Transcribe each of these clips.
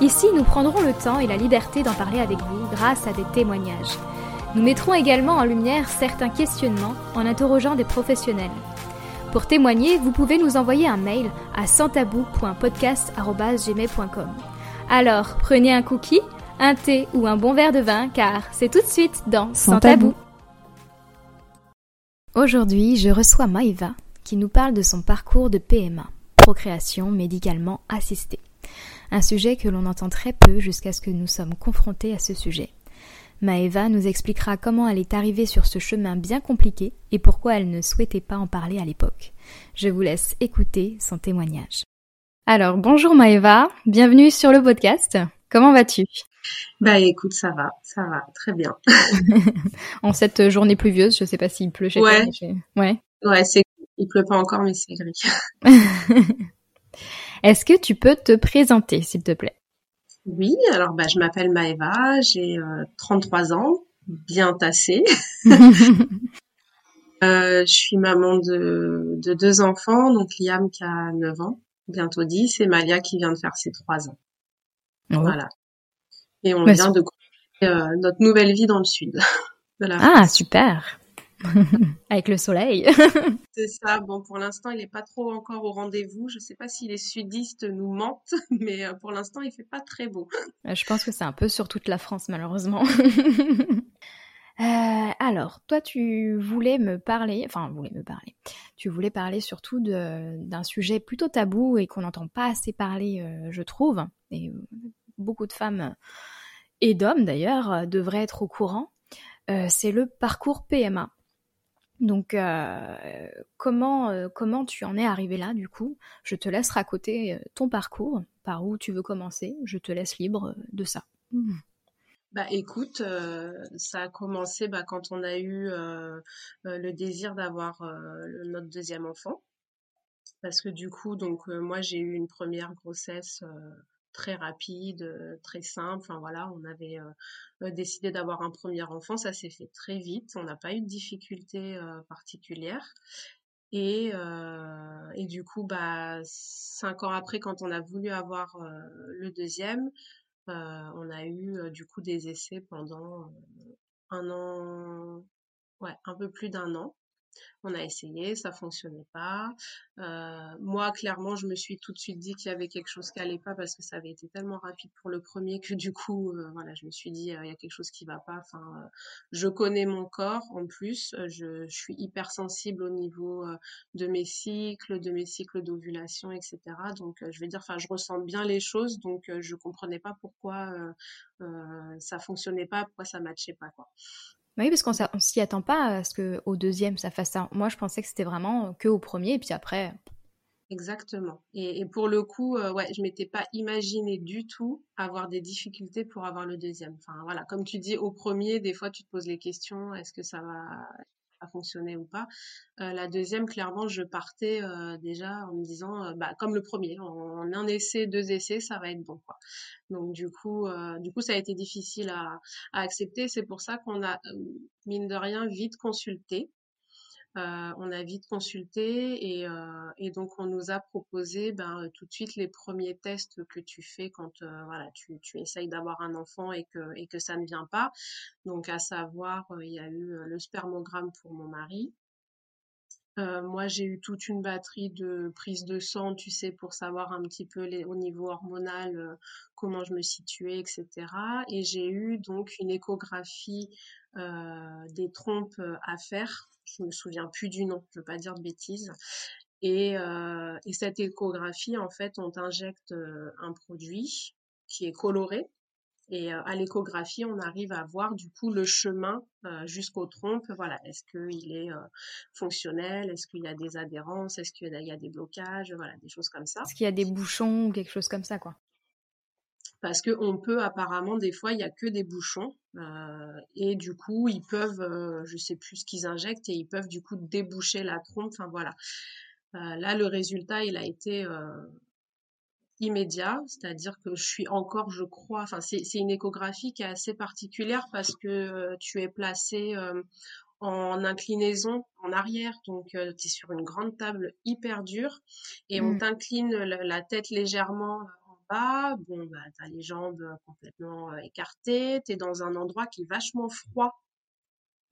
ici nous prendrons le temps et la liberté d'en parler avec vous grâce à des témoignages. Nous mettrons également en lumière certains questionnements en interrogeant des professionnels. Pour témoigner, vous pouvez nous envoyer un mail à santabou.podcast.gmail.com. Alors, prenez un cookie, un thé ou un bon verre de vin, car c'est tout de suite dans Sans tabou. tabou. Aujourd'hui, je reçois Maëva qui nous parle de son parcours de PMA, procréation médicalement assistée. Un sujet que l'on entend très peu jusqu'à ce que nous sommes confrontés à ce sujet. Maëva nous expliquera comment elle est arrivée sur ce chemin bien compliqué et pourquoi elle ne souhaitait pas en parler à l'époque. Je vous laisse écouter son témoignage. Alors, bonjour Maëva, bienvenue sur le podcast. Comment vas-tu? Bah écoute, ça va, ça va, très bien. En cette journée pluvieuse, je sais pas s'il pleut chez Ouais. toi. chez- Ouais. Ouais, c'est, il pleut pas encore, mais c'est gris. Est-ce que tu peux te présenter, s'il te plaît? Oui, alors bah je m'appelle Maëva, j'ai euh, 33 ans, bien tassée. Euh, je suis maman de, de deux enfants, donc Liam qui a 9 ans, bientôt 10, et Malia qui vient de faire ses 3 ans. Voilà. Et on Bah, vient de commencer euh, notre nouvelle vie dans le sud de la Ah, France. super Avec le soleil. C'est ça. Bon, pour l'instant, il n'est pas trop encore au rendez-vous. Je sais pas si les sudistes nous mentent, mais euh, pour l'instant, il fait pas très beau. je pense que c'est un peu sur toute la France, malheureusement. Euh, alors, toi, tu voulais me parler, enfin, voulais me parler. Tu voulais parler surtout d'un sujet plutôt tabou et qu'on n'entend pas assez parler, euh, je trouve. Et euh, beaucoup de femmes et d'hommes d'ailleurs euh, devraient être au courant. Euh, c'est le parcours PMA. Donc, euh, comment euh, comment tu en es arrivé là du coup? Je te laisse raconter euh, ton parcours, par où tu veux commencer. Je te laisse libre de ça. Bah écoute, ça a commencé bah, quand on a eu le désir d'avoir notre deuxième enfant. Parce que du coup, donc moi j'ai eu une première grossesse très rapide, euh, très simple. Enfin voilà, on avait euh, décidé d'avoir un premier enfant, ça s'est fait très vite. On n'a pas eu de difficultés euh, particulières. Et, et du coup, bah cinq ans après, quand on a voulu avoir le deuxième, on a eu du coup des essais pendant un an, ouais, un peu plus d'un an. On a essayé, ça fonctionnait pas. Euh, moi, clairement, je me suis tout de suite dit qu'il y avait quelque chose qui allait pas parce que ça avait été tellement rapide pour le premier que du coup, euh, voilà, je me suis dit euh, il y a quelque chose qui va pas. Je connais mon corps en plus, je, suis hypersensible au niveau de mes cycles, de mes cycles d'ovulation, etc. Donc, je vais dire, je ressens bien les choses, donc je comprenais pas pourquoi ça fonctionnait pas, pourquoi ça matchait pas, quoi. Oui, parce qu'on on s'y attend pas à ce que au deuxième ça fasse ça. Moi, je pensais que c'était vraiment que au premier, et puis après. Exactement. Et, et pour le coup, euh, ouais, je m'étais pas imaginé du tout avoir des difficultés pour avoir le deuxième. Enfin voilà, comme tu dis, au premier, des fois tu te poses les questions, est-ce que ça va, va fonctionner ou pas. Euh, la deuxième, clairement, je partais euh, déjà en me disant, euh, bah comme le premier, en, un essai, deux essais, ça va être bon. Donc du coup, ça a été difficile à, accepter. C'est pour ça qu'on a mine de rien vite consulté. Euh, on a vite consulté et, euh, et donc on nous a proposé ben, euh, tout de suite les premiers tests que tu fais quand voilà tu, essayes d'avoir un enfant et que, ça ne vient pas. Donc à savoir, il y a eu le spermogramme pour mon mari. Moi, j'ai eu toute une batterie de prises de sang, tu sais, pour savoir un petit peu au niveau hormonal comment je me situais, etc. Et j'ai eu donc une échographie des trompes à faire. Je me souviens plus du nom, je veux pas dire de bêtises. Et, euh, et cette échographie, en fait, on t'injecte euh, un produit qui est coloré. Et euh, à l'échographie, on arrive à voir du coup le chemin jusqu'aux trompes. Voilà, est-ce qu'il est fonctionnel? Est-ce qu'il y a des adhérences? Est-ce qu'il y a des blocages? Voilà, des choses comme ça. Est-ce qu'il y a des bouchons ou quelque chose comme ça, quoi? Parce que on peut apparemment des fois il y a que des bouchons euh, et du coup ils peuvent euh, je sais plus ce qu'ils injectent et ils peuvent du coup déboucher la trompe enfin voilà euh, là le résultat il a été immédiat c'est-à-dire que je suis encore je crois enfin c'est une échographie qui est assez particulière parce que tu es placé en inclinaison en arrière. Donc, tu es sur une grande table hyper dure et on mmh. t'incline la, tête légèrement bon, bah, tu as les jambes euh, complètement euh, écartées, tu es dans un endroit qui est vachement froid.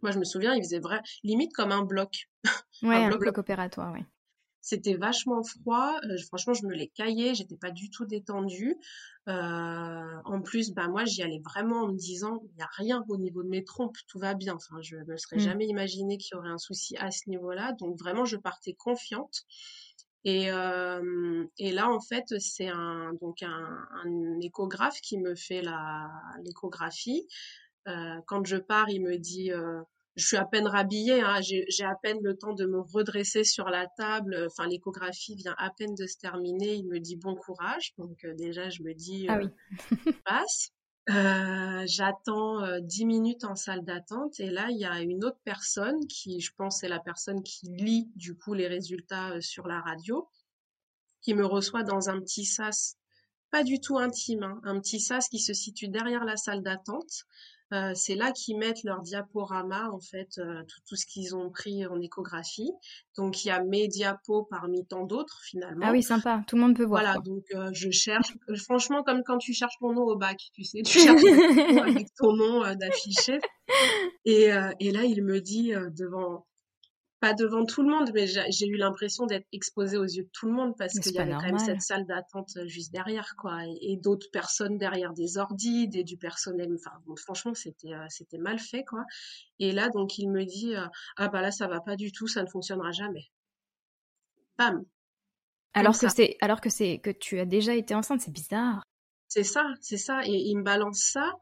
Moi, je me souviens, il faisait vrai, limite comme un bloc. Ouais, un, bloc, opératoire, oui. C'était vachement froid. Euh, franchement, je me l'ai caillé. J'étais pas du tout détendue. en plus, bah moi, j'y allais vraiment en me disant, il n'y a rien au niveau de mes trompes, tout va bien. Enfin, je me serais mmh. jamais imaginé qu'il y aurait un souci à ce niveau-là. Donc vraiment, je partais confiante. Et, euh, et là, en fait, c'est un, donc un, un, échographe qui me fait la, l'échographie. Euh, quand je pars, il me dit, euh, je suis à peine rhabillée, hein, j'ai, j'ai à peine le temps de me redresser sur la table. Enfin, l'échographie vient à peine de se terminer. Il me dit bon courage. Donc déjà, je me dis, ah oui. passe. Euh, j'attends euh, dix minutes en salle d'attente et là il y a une autre personne qui, je pense, est la personne qui lit du coup les résultats euh, sur la radio, qui me reçoit dans un petit sas, pas du tout intime, hein, un petit sas qui se situe derrière la salle d'attente euh, c'est là qu'ils mettent leur diaporama, en fait, euh, tout, ce qu'ils ont pris en échographie. Donc, il y a mes diapos parmi tant d'autres, finalement. Ah oui, sympa, tout le monde peut voir. Voilà, donc euh, je cherche, franchement, comme quand tu cherches ton nom au bac, tu sais, tu cherches avec ton nom d'affiché. Et, et là, il me dit devant pas devant tout le monde, mais j'ai eu l'impression d'être exposée aux yeux de tout le monde parce qu'il y avait quand même cette salle d'attente euh, juste derrière, quoi, et, d'autres personnes derrière des ordis, des, du personnel. Enfin, franchement, c'était euh, c'était mal fait, quoi. Et là, donc, il me dit euh, ah bah là, ça va pas du tout, ça ne fonctionnera jamais. Bam. Alors que c'est alors que c'est que tu as déjà été enceinte, c'est bizarre. C'est ça, c'est ça, et il me balance ça.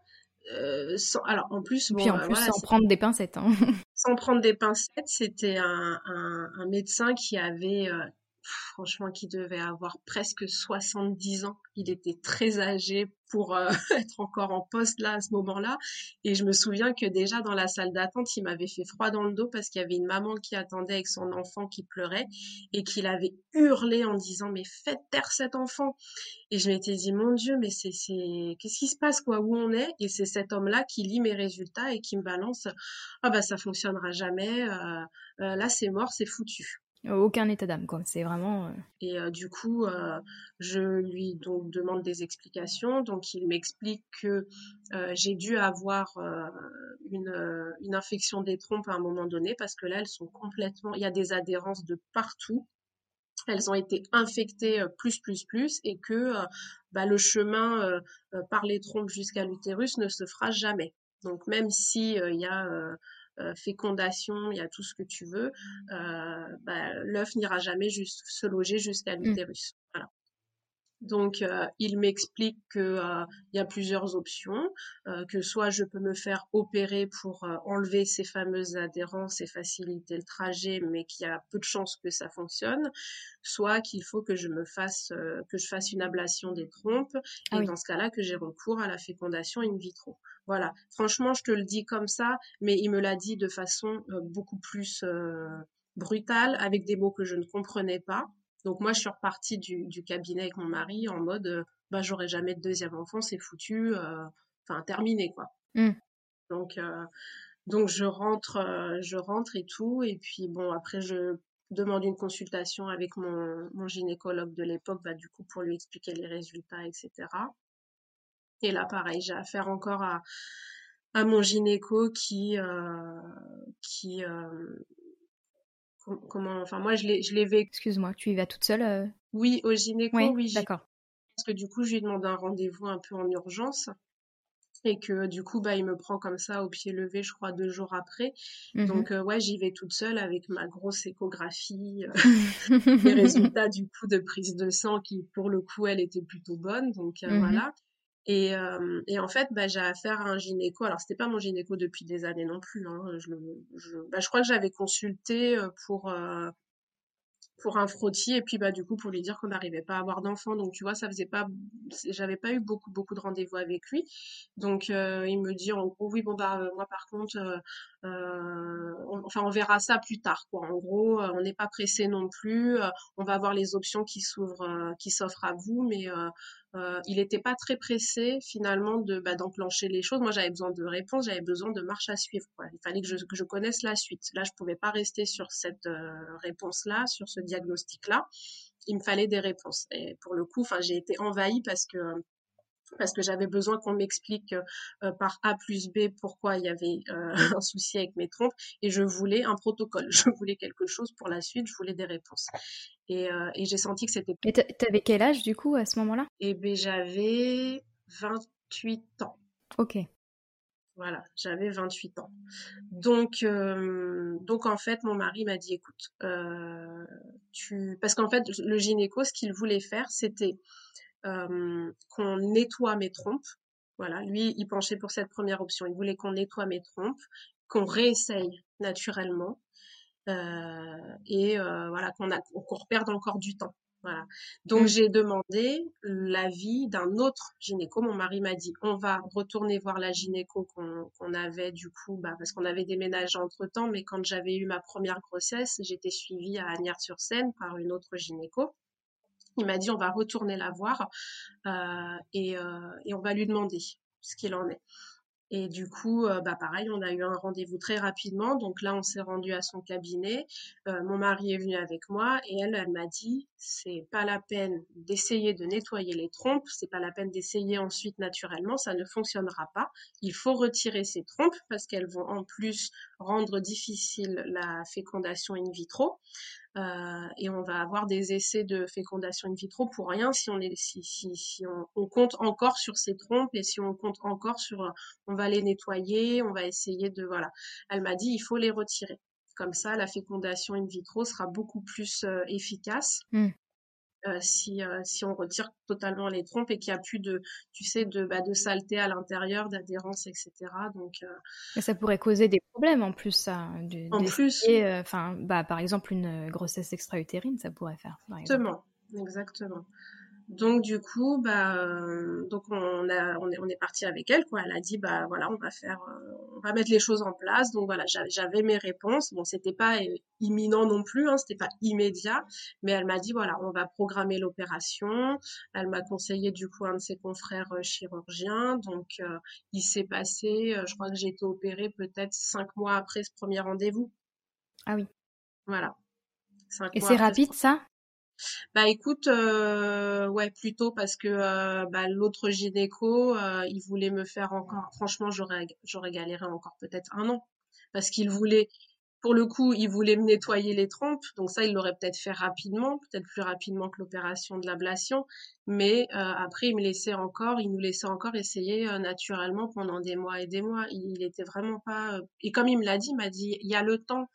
Euh, sans, alors en plus, bon, en plus sans prendre des pincettes. Hein. Sans prendre des pincettes, c'était un, un, médecin qui avait euh, franchement, qui devait avoir presque 70 ans. Il était très âgé pour euh, être encore en poste là à ce moment-là. Et je me souviens que déjà dans la salle d'attente, il m'avait fait froid dans le dos parce qu'il y avait une maman qui attendait avec son enfant qui pleurait et qu'il avait hurlé en disant mais faites taire cet enfant. Et je m'étais dit mon Dieu mais c'est c'est qu'est-ce qui se passe quoi? Où on est? Et c'est cet homme-là qui lit mes résultats et qui me balance ah bah ça fonctionnera jamais. Euh, euh, là c'est mort, c'est foutu. Aucun état d'âme, quoi. C'est vraiment. Euh, Et euh, du coup, euh, je lui donc demande des explications. Donc, il m'explique que j'ai dû avoir une, une infection des trompes à un moment donné parce que là, elles sont complètement. Il y a des adhérences de partout. Elles ont été infectées plus, plus, plus, et que bah, le chemin par les trompes jusqu'à l'utérus ne se fera jamais. Donc, même si il y a fécondation, il y a tout ce que tu veux, euh, bah, l'œuf n'ira jamais juste se loger jusqu'à mmh. l'utérus. Voilà. Donc, euh, il m'explique que il y a plusieurs options, que soit je peux me faire opérer pour enlever ces fameuses adhérences et faciliter le trajet, mais qu'il y a peu de chances que ça fonctionne, soit qu'il faut que je me fasse que je fasse une ablation des trompes, ah et dans ce cas-là que j'ai recours à la fécondation in vitro. Voilà, franchement, je te le dis comme ça, mais il me l'a dit de façon euh, beaucoup plus euh, brutale, avec des mots que je ne comprenais pas. Donc moi, je suis repartie du, cabinet avec mon mari en mode, euh, bah j'aurai jamais de deuxième enfant, c'est foutu, enfin terminé quoi. Mmh. Donc donc je rentre, je rentre et tout, et puis bon après je demande une consultation avec mon, mon gynécologue de l'époque, bah, du coup pour lui expliquer les résultats, etc. Et là, pareil, j'ai affaire encore à, à mon gynéco qui, euh, qui, euh, comment, enfin moi je l'ai, vécu. Excuse-moi, tu y vas toute seule euh? Oui, au gynéco, oui. oui d'accord. Parce que du coup, je lui demande un rendez-vous un peu en urgence et que du coup bah il me prend comme ça au pied levé je crois deux jours après mmh donc ouais j'y vais toute seule avec ma grosse échographie les résultats du coup de prise de sang qui pour le coup elle était plutôt bonne donc mmh voilà et, euh, et en fait, bah, j'ai affaire à un gynéco. Alors, c'était pas mon gynéco depuis des années non plus. Hein. Bah, je crois que j'avais consulté euh, pour, euh, pour un frottis et puis bah du coup pour lui dire qu'on n'arrivait pas à avoir d'enfant donc tu vois ça faisait pas j'avais pas eu beaucoup beaucoup de rendez-vous avec lui donc il me dit en gros oui bon bah moi par contre euh, enfin on verra ça plus tard quoi en gros on n'est pas pressé non plus on va voir les options qui s'ouvrent qui s'offrent à vous mais il n'était pas très pressé finalement de bah, d'enclencher les choses moi j'avais besoin de réponses j'avais besoin de marche à suivre quoi. il fallait que je, que je connaisse la suite là je pouvais pas rester sur cette réponse là sur ce diagnostic-là, il me fallait des réponses. Et pour le coup, enfin, j'ai été envahie parce que parce que j'avais besoin qu'on m'explique euh, par A plus B pourquoi il y avait euh, un souci avec mes trompes et je voulais un protocole, je voulais quelque chose pour la suite, je voulais des réponses. Et, euh, et j'ai senti que c'était... Et t'avais quel âge du coup à ce moment-là? Eh bien j'avais 28 ans. Ok. Voilà, j'avais 28 ans. Donc, euh, donc en fait, mon mari m'a dit, écoute, euh, tu, parce qu'en fait, le gynéco, ce qu'il voulait faire, c'était euh, qu'on nettoie mes trompes. Voilà, lui, il penchait pour cette première option. Il voulait qu'on nettoie mes trompes, qu'on réessaye naturellement, et voilà, qu'on qu'on reperde encore du temps. Voilà. Donc mmh. j'ai demandé l'avis d'un autre gynéco. Mon mari m'a dit on va retourner voir la gynéco qu'on avait du coup, bah, parce qu'on avait déménagé entre temps. Mais quand j'avais eu ma première grossesse, j'étais suivie à Agnières-sur-Seine par une autre gynéco. Il m'a dit on va retourner la voir euh, et, euh, et on va lui demander ce qu'il en est. Et du coup, euh, bah pareil, on a eu un rendez-vous très rapidement. Donc là, on s'est rendu à son cabinet. Mon mari est venu avec moi et elle, elle m'a dit, c'est pas la peine d'essayer de nettoyer les trompes, c'est pas la peine d'essayer ensuite naturellement, ça ne fonctionnera pas. Il faut retirer ces trompes parce qu'elles vont en plus rendre difficile la fécondation in vitro. Euh, et on va avoir des essais de fécondation in vitro pour rien si on est si, si, si on, compte encore sur ces trompes et si on compte encore sur on va les nettoyer, on va essayer de voilà. Elle m'a dit il faut les retirer. Comme ça, la fécondation in vitro sera beaucoup plus euh, efficace. Mmh. Euh, si, euh, si on retire totalement les trompes et qu'il n'y a plus de, tu sais, de, bah, de saleté à l'intérieur, d'adhérence, etc. Donc, euh... ça pourrait causer des problèmes en plus, ça. En plus. Enfin, bah, par exemple, une grossesse extra-utérine, ça pourrait faire. Exactement, exactement. Donc du coup, bah, euh, donc on a, on est, on est parti avec elle, quoi. Elle a dit, bah voilà, on va faire, euh, on va mettre les choses en place. Donc voilà, j'avais mes réponses. Bon, c'était pas euh, imminent non plus, hein, c'était pas immédiat, mais elle m'a dit, voilà, on va programmer l'opération. Elle m'a conseillé du coup un de ses confrères chirurgiens. Donc il s'est passé, je crois que j'ai été opérée peut-être cinq mois après ce premier rendez-vous. Ah oui. Voilà. Et c'est rapide ça? Bah écoute, euh, ouais, plutôt parce que euh, bah, l'autre gynéco, euh, il voulait me faire encore. Franchement, j'aurais j'aurais galéré encore peut-être un an parce qu'il voulait. Pour le coup, il voulait me nettoyer les trompes, donc ça, il l'aurait peut-être fait rapidement, peut-être plus rapidement que l'opération de l'ablation. Mais après, il me laissait encore, il nous laissait encore essayer naturellement pendant des mois et des mois. Il, il était vraiment pas. Et comme il me l'a dit, il m'a dit, il y a le temps.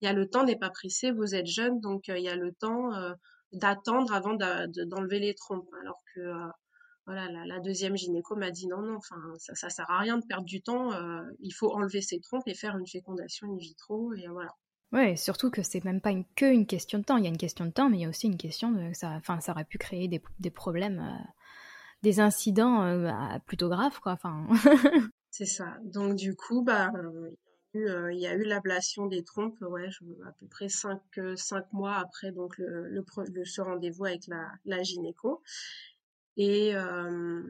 Il y a le temps n'est pas pressé, vous êtes jeune, donc euh, il y a le temps euh, d'attendre avant d'enlever les trompes. Alors que euh, voilà, la, deuxième gynéco m'a dit non, non, enfin ça, ça sert à rien de perdre du temps, il faut enlever ces trompes et faire une fécondation in vitro et voilà. Ouais, surtout que c'est même pas une, que une question de temps. Il y a une question de temps, mais il y a aussi une question de ça. Enfin, ça aurait pu créer des, des problèmes, des incidents plutôt graves, quoi. Enfin. c'est ça. Donc du coup, bah, euh, il y a eu l'ablation des trompes, ouais, à peu près cinq, euh, cinq mois après donc le, le, ce rendez-vous avec la, gynéco. Et, euh,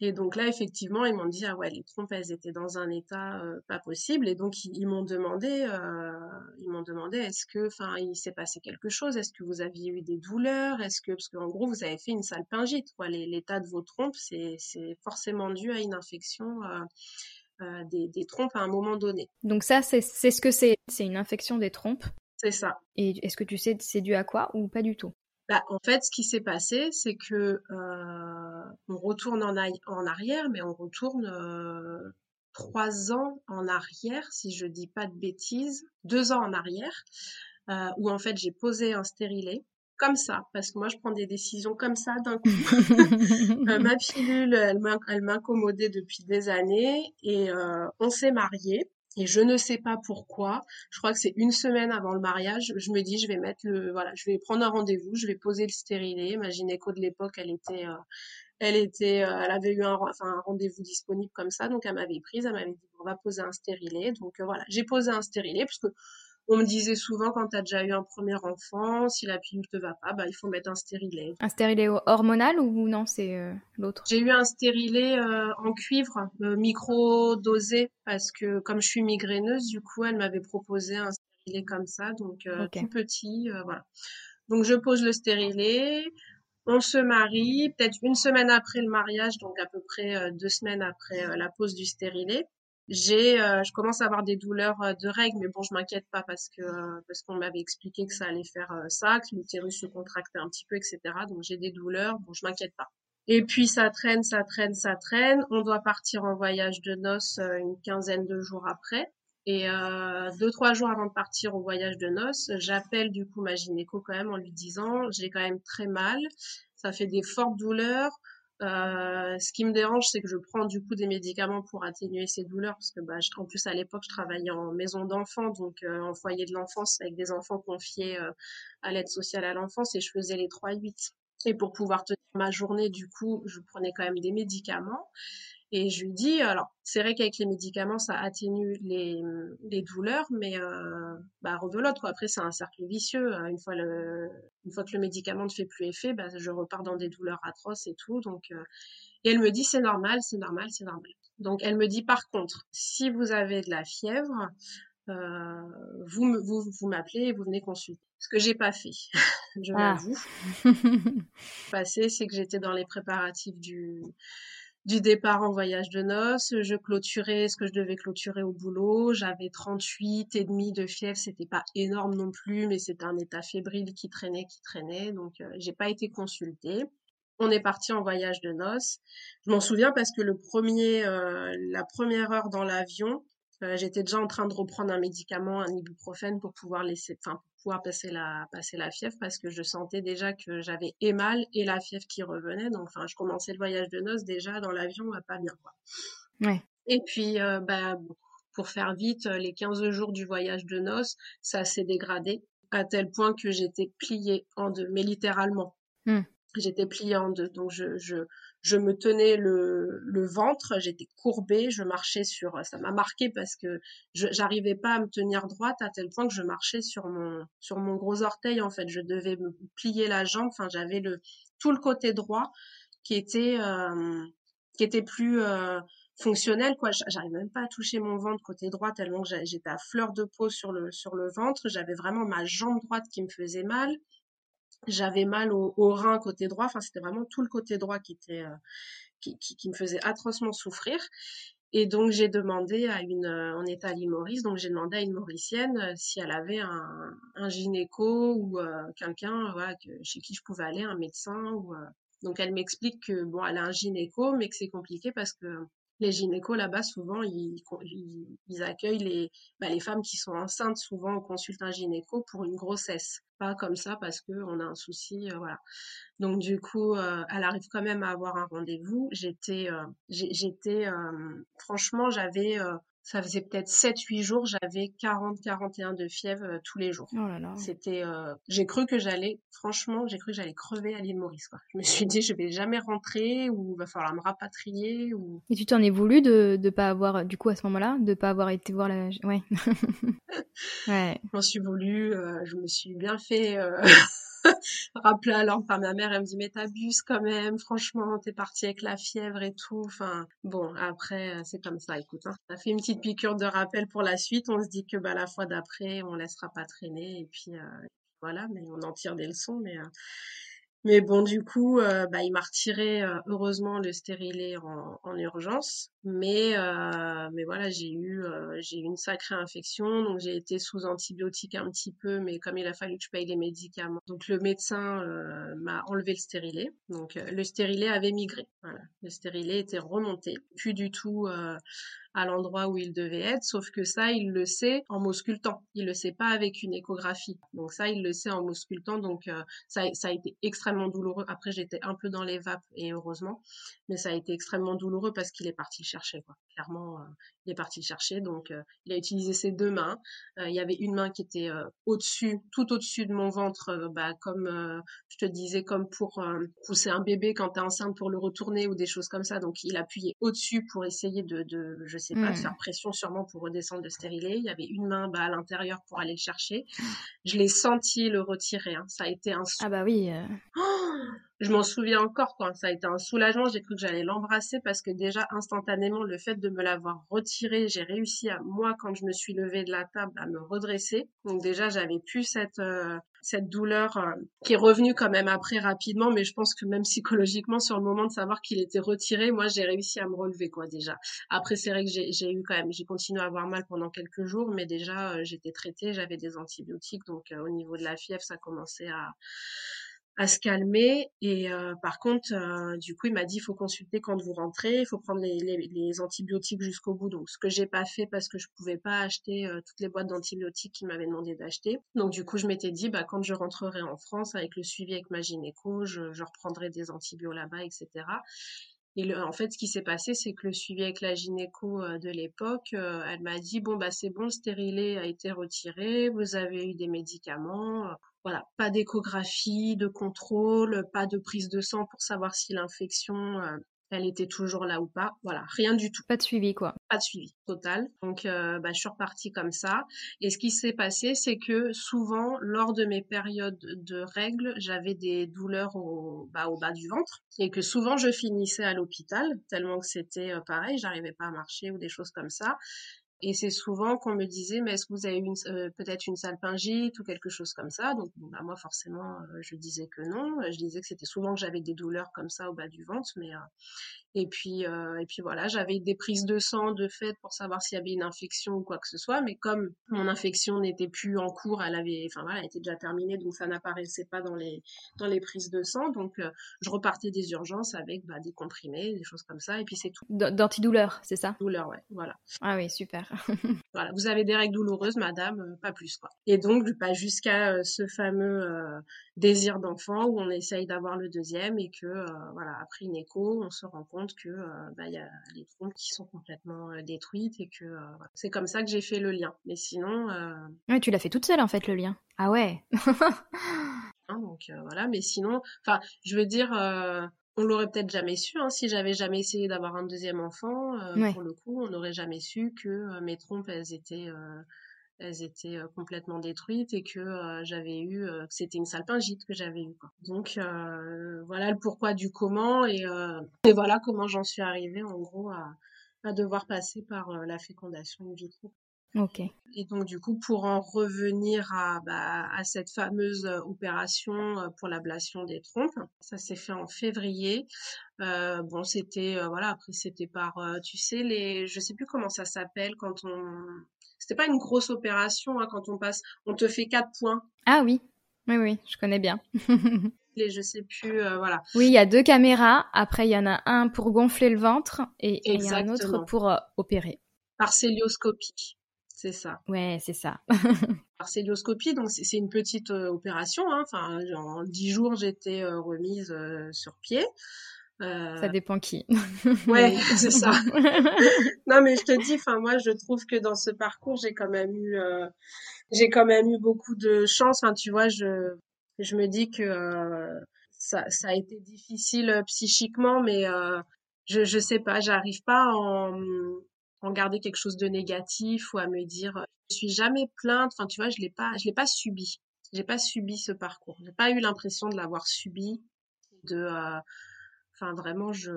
et donc là, effectivement, ils m'ont dit ah ouais, les trompes, elles étaient dans un état pas possible. Et donc ils, m'ont demandé, ils m'ont demandé, est-ce que, enfin, il s'est passé quelque chose? Est-ce que vous aviez eu des douleurs? Est-ce que, parce qu'en gros, vous avez fait une salpingite. L'état de vos trompes, c'est forcément dû à une infection euh, des, trompes à un moment donné. Donc ça, c'est ce que c'est. C'est une infection des trompes. C'est ça. Et est-ce que tu sais c'est dû à quoi ou pas du tout? Bah, en fait, ce qui s'est passé, c'est que euh, on retourne en, en, arrière, mais on retourne euh, trois ans en arrière, si je dis pas de bêtises, deux ans en arrière, où en fait j'ai posé un stérilet comme ça, parce que moi je prends des décisions comme ça d'un coup. Euh, ma pilule, elle m'incommodait depuis des années et euh, on s'est mariés. Et je ne sais pas pourquoi. Je crois que c'est une semaine avant le mariage. Je me dis, je vais mettre le, voilà, je vais prendre un rendez-vous, je vais poser le stérilet. Ma gynéco de l'époque, elle était, euh, elle était, euh, elle avait eu un, enfin, un rendez-vous disponible comme ça, donc elle m'avait prise, elle m'avait dit, on va poser un stérilet. Donc euh, voilà, j'ai posé un stérilet parce que on me disait souvent quand tu as déjà eu un premier enfant, si la pilule te va pas, bah, il faut mettre un stérilet. Un stérilet hormonal ou non, c'est euh, l'autre? J'ai eu un stérilet euh, en cuivre, euh, micro-dosé, parce que comme je suis migraineuse, du coup, elle m'avait proposé un stérilet comme ça, donc tout petit, voilà. Donc je pose le stérilet, on se marie, peut-être une semaine après le mariage, donc à peu près deux semaines après la pose du stérilet j'ai euh, je commence à avoir des douleurs euh, de règles mais bon je m'inquiète pas parce que euh, parce qu'on m'avait expliqué que ça allait faire ça que l'utérus se contractait un petit peu etc donc j'ai des douleurs. Bon je m'inquiète pas. Et puis ça traîne ça traîne ça traîne. On doit partir en voyage de noces une quinzaine de jours après. Et deux trois jours avant de partir au voyage de noces j'appelle du coup ma gynéco quand même en lui disant j'ai quand même très mal. Ça fait des fortes douleurs euh, ce qui me dérange, c'est que je prends du coup des médicaments pour atténuer ces douleurs, parce que bah, en plus à l'époque, je travaillais en maison d'enfants, donc euh, en foyer de l'enfance, avec des enfants confiés euh, à l'aide sociale à l'enfance, et je faisais les 3-8. Et pour pouvoir tenir ma journée, du coup, je prenais quand même des médicaments. Et je lui dis, alors c'est vrai qu'avec les médicaments, ça atténue les, les douleurs, mais euh, bah, rebelote quoi. Après, c'est un cercle vicieux. Hein. Une fois le, une fois que le médicament ne fait plus effet, bah, je repars dans des douleurs atroces et tout. Donc, euh, et elle me dit, c'est normal, c'est normal, c'est normal. Donc, elle me dit, par contre, si vous avez de la fièvre, euh, vous, vous, vous m'appelez et vous venez consulter. Ce que j'ai pas fait, je ah. l'avoue. passé, c'est que j'étais dans les préparatifs du du départ en voyage de noces, je clôturais ce que je devais clôturer au boulot, j'avais 38 et demi de fièvre, c'était pas énorme non plus, mais c'était un état fébrile qui traînait, qui traînait, donc euh, j'ai pas été consultée. On est parti en voyage de noces. Je m'en souviens parce que le premier, euh, la première heure dans l'avion, euh, j'étais déjà en train de reprendre un médicament, un ibuprofène pour pouvoir laisser, enfin, pouvoir passer la, passer la fièvre parce que je sentais déjà que j'avais et mal et la fièvre qui revenait. Donc, enfin, je commençais le voyage de noces déjà dans l'avion, pas bien, quoi. Ouais. Et puis, euh, bah, pour faire vite, les 15 jours du voyage de noces, ça s'est dégradé à tel point que j'étais pliée en deux, mais littéralement. Mmh. J'étais pliée en deux. Donc, je, je, je me tenais le, ventre, j'étais courbée, je marchais sur, ça m'a marqué parce que j'arrivais pas à me tenir droite à tel point que je marchais sur mon gros orteil en fait, je devais plier la jambe, enfin j'avais le tout le côté droit qui était euh, plus euh, fonctionnel quoi. J'arrivais même pas à toucher mon ventre côté droit tellement que j'étais à fleur de peau sur le ventre. J'avais vraiment ma jambe droite qui me faisait mal j'avais mal au, rein côté droit. Enfin, c'était vraiment tout le côté droit qui était euh, qui, qui, me faisait atrocement souffrir. Et donc j'ai demandé à une, euh, on était à l'île Maurice, donc j'ai demandé à une Mauricienne euh, si elle avait un, un gynéco ou quelqu'un voilà, chez qui je pouvais aller, un médecin. Donc elle m'explique que bon, elle a un gynéco, mais que c'est compliqué parce que les gynécos là-bas souvent ils, ils, accueillent les, bah, les femmes qui sont enceintes souvent on consulte un gynéco pour une grossesse. Pas comme ça parce que on a un souci euh, voilà. Donc du coup euh, elle arrive quand même à avoir un rendez-vous. J'étais euh, j'étais franchement j'avais ça faisait peut-être 7-8 jours, j'avais 40-41 de fièvre euh, tous les jours. Oh là là. C'était, euh, j'ai cru que j'allais, franchement, j'ai cru que j'allais crever à l'île Maurice. Quoi. Je me suis dit, je vais jamais rentrer ou il va falloir me rapatrier. Ou... Et tu t'en es voulu de ne pas avoir, du coup, à ce moment-là, de pas avoir été voir la... Ouais. ouais. Je m'en suis voulu, euh, je me suis bien fait... Rappelé alors par ma mère, elle me dit mais t'abuses quand même, franchement, t'es partie avec la fièvre et tout. Enfin bon, après c'est comme ça. Écoute, hein. ça fait une petite piqûre de rappel pour la suite. On se dit que bah la fois d'après, on laissera pas traîner et puis euh, voilà, mais on en tire des leçons. Mais euh, mais bon, du coup, euh, bah, il m'a retiré euh, heureusement le stérilet en, en urgence. Mais, euh, mais voilà, j'ai eu, j'ai eu une sacrée infection. Donc j'ai été sous antibiotiques un petit peu, mais comme il a fallu que je paye les médicaments. Donc le médecin m'a enlevé le stérilet. Donc le stérilet avait migré. Voilà, le stérilet était remonté. Plus du tout à l'endroit où il devait être, sauf que ça, il le sait en m'auscultant. Il le sait pas avec une échographie. Donc ça, il le sait en m'auscultant. Donc euh, ça, ça a été extrêmement douloureux. Après, j'étais un peu dans les vapes et heureusement, mais ça a été extrêmement douloureux parce qu'il est parti chercher chercher. Quoi. Clairement, il est parti le chercher. Donc, il a utilisé ses deux mains. il y avait une main qui était au-dessus, tout au-dessus de mon ventre, bah, comme je te disais, comme pour pousser un bébé quand tu es enceinte pour le retourner ou des choses comme ça. Donc, il appuyait au-dessus pour essayer de, de je sais pas, faire mmh. pression sûrement pour redescendre le stérilet. Il y avait une main bah, à l'intérieur pour aller le chercher. Je l'ai senti le retirer. Hein. Ça a été un... Ah bah oui. Oh je m'en souviens encore quand ça a été un soulagement. J'ai cru que j'allais l'embrasser parce que déjà instantanément le fait de me l'avoir retiré, j'ai réussi à moi quand je me suis levée de la table à me redresser. Donc déjà j'avais plus cette euh, cette douleur euh, qui est revenue quand même après rapidement, mais je pense que même psychologiquement sur le moment de savoir qu'il était retiré, moi j'ai réussi à me relever quoi déjà. Après c'est vrai que j'ai eu quand même, j'ai continué à avoir mal pendant quelques jours, mais déjà euh, j'étais traitée, j'avais des antibiotiques, donc au niveau de la fièvre ça commençait à à se calmer. Et euh, par contre, euh, du coup, il m'a dit il faut consulter quand vous rentrez, il faut prendre les, les, antibiotiques jusqu'au bout. Donc, ce que j'ai pas fait parce que je pouvais pas acheter euh, toutes les boîtes d'antibiotiques qu'il m'avait demandé d'acheter. Donc, du coup, je m'étais dit bah quand je rentrerai en France avec le suivi avec ma gynéco, je, je reprendrai des antibiotiques là-bas, etc. Et en fait, ce qui s'est passé, c'est que le suivi avec la gynéco de l'époque, elle m'a dit bon bah c'est bon, le stérilet a été retiré, vous avez eu des médicaments, voilà, pas d'échographie, de contrôle, pas de prise de sang pour savoir si l'infection euh, elle était toujours là ou pas. Voilà, rien du tout. Pas de suivi, quoi. Pas de suivi, total. Donc, euh, bah, je suis repartie comme ça. Et ce qui s'est passé, c'est que souvent, lors de mes périodes de règles, j'avais des douleurs au, bah, au bas du ventre. Et que souvent, je finissais à l'hôpital, tellement que c'était euh, pareil, j'arrivais pas à marcher ou des choses comme ça. Et c'est souvent qu'on me disait, mais est-ce que vous avez eu euh, peut-être une salpingite ou quelque chose comme ça? Donc bah, moi forcément, euh, je disais que non. Je disais que c'était souvent que j'avais des douleurs comme ça au bas du ventre, mais euh, et puis, euh, et puis voilà, j'avais des prises de sang de fait pour savoir s'il y avait une infection ou quoi que ce soit. Mais comme mon infection n'était plus en cours, elle avait, enfin voilà, elle était déjà terminée, donc ça n'apparaissait pas dans les dans les prises de sang. Donc euh, je repartais des urgences avec bah, des comprimés, des choses comme ça, et puis c'est tout. D'antidouleur, c'est ça? Douleur, ouais, voilà. Ah oui, super. voilà, vous avez des règles douloureuses, madame, euh, pas plus quoi. Et donc pas bah, jusqu'à ce fameux désir d'enfant où on essaye d'avoir le deuxième et que voilà après une écho, on se rend compte que euh, bah, y a les trompes qui sont complètement euh, détruites et que euh, c'est comme ça que j'ai fait le lien. Mais sinon. Ouais, tu l'as fait toute seule en fait le lien. Ah ouais. Hein, donc voilà, mais sinon, enfin, je veux dire, on l'aurait peut-être jamais su hein, si j'avais jamais essayé d'avoir un deuxième enfant. Pour le coup, on n'aurait jamais su que mes trompes, elles étaient elles étaient euh, complètement détruites et que euh, j'avais eu euh, que c'était une salpingite que j'avais eu quoi. Donc voilà le pourquoi du comment et, et voilà comment j'en suis arrivée en gros à, à devoir passer par la fécondation in vitro. Ok. Et donc du coup, pour en revenir à, bah, à cette fameuse opération pour l'ablation des trompes, ça s'est fait en février. Euh, bon, c'était voilà. Après, c'était par, tu sais, les, je sais plus comment ça s'appelle quand on, c'était pas une grosse opération hein, quand on passe, on te fait quatre points. Ah oui, oui, oui, je connais bien. Et je sais plus, euh, voilà. Oui, il y a deux caméras. Après, il y en a un pour gonfler le ventre et il y a un autre pour euh, opérer. Par célioscopie, c'est ça. Ouais, c'est ça. Par célioscopie, donc c'est une petite euh, opération. Hein. Enfin, en dix jours, j'étais remise sur pied. Euh... Ça dépend qui. ouais, c'est ça. non, mais je te dis, enfin moi, je trouve que dans ce parcours, j'ai quand même eu, euh... j'ai quand même eu beaucoup de chance. Enfin, tu vois, je, je me dis que euh, ça, ça a été difficile euh, psychiquement, mais euh, je, je sais pas, j'arrive pas en, en garder quelque chose de négatif ou à me dire, je suis jamais plainte. Enfin, tu vois, je l'ai pas, je l'ai pas subi. J'ai pas subi ce parcours. J'ai pas eu l'impression de l'avoir subi, de euh, Enfin, vraiment, je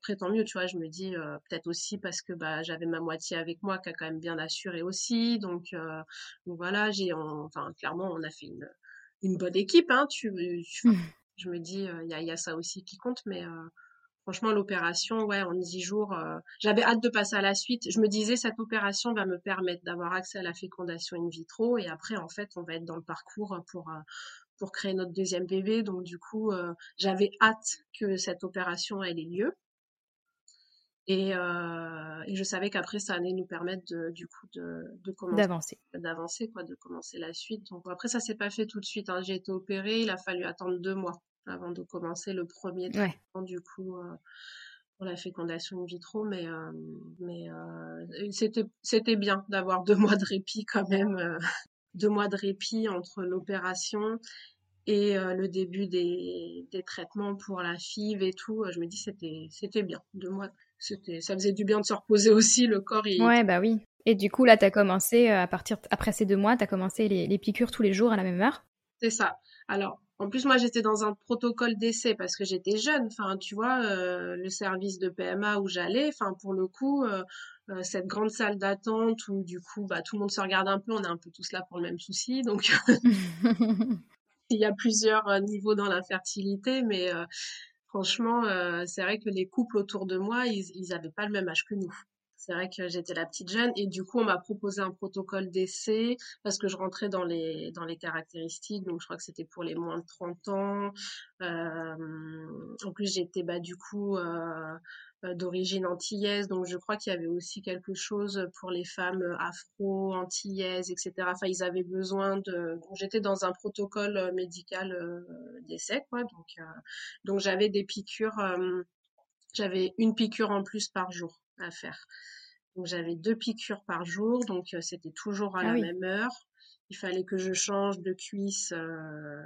prétends mieux, tu vois. Je me dis euh, peut-être aussi parce que bah j'avais ma moitié avec moi qui a quand même bien assuré aussi. Donc, euh, voilà, j'ai, enfin, clairement, on a fait une, une bonne équipe. Hein, tu, mmh. je me dis, il y, a, y, a, ça aussi qui compte, mais euh, franchement, l'opération, ouais, en dix jours, j'avais hâte de passer à la suite. Je me disais, cette opération va me permettre d'avoir accès à la fécondation in vitro, et après, en fait, on va être dans le parcours pour pour créer notre deuxième bébé. Donc du coup, euh, j'avais hâte que cette opération ait lieu. Et, euh, et je savais qu'après ça allait nous permettre de, du coup de, de commencer d'avancer d'avancer quoi de commencer la suite donc après ça s'est pas fait tout de suite hein. j'ai été opérée il a fallu attendre deux mois avant de commencer le premier traitement du coup euh, pour la fécondation in vitro, mais mais c'était c'était bien d'avoir deux mois de répit quand même, deux mois de répit entre l'opération et le début des, des traitements pour la FIV et tout. Je me dis c'était c'était bien deux mois. C'était ça faisait du bien de se reposer aussi le corps. Il... Ouais bah oui. Et du coup là t'as commencé à partir après ces deux mois t'as commencé les, les piqûres tous les jours à la même heure? C'est ça. Alors en plus, moi, j'étais dans un protocole d'essai parce que j'étais jeune. Enfin, tu vois, euh, le service de PMA où j'allais, enfin, pour le coup, euh, euh, cette grande salle d'attente où, du coup, bah, tout le monde se regarde un peu. On est un peu tous là pour le même souci. Donc, il y a plusieurs niveaux dans l'infertilité, mais franchement, c'est vrai que les couples autour de moi, ils n'avaient pas le même âge que nous. C'est vrai que j'étais la petite jeune et du coup on m'a proposé un protocole d'essai parce que je rentrais dans les dans les caractéristiques donc je crois que c'était pour les moins de 30 ans. Euh, en plus j'étais bah du coup euh, euh, d'origine antillaise donc je crois qu'il y avait aussi quelque chose pour les femmes afro antillaises etc. Enfin ils avaient besoin de j'étais dans un protocole médical d'essai quoi donc donc j'avais des piqûres j'avais une piqûre en plus par jour à faire. Donc j'avais deux piqûres par jour, donc euh, c'était toujours à ah la même heure. Il fallait que je change de cuisse euh,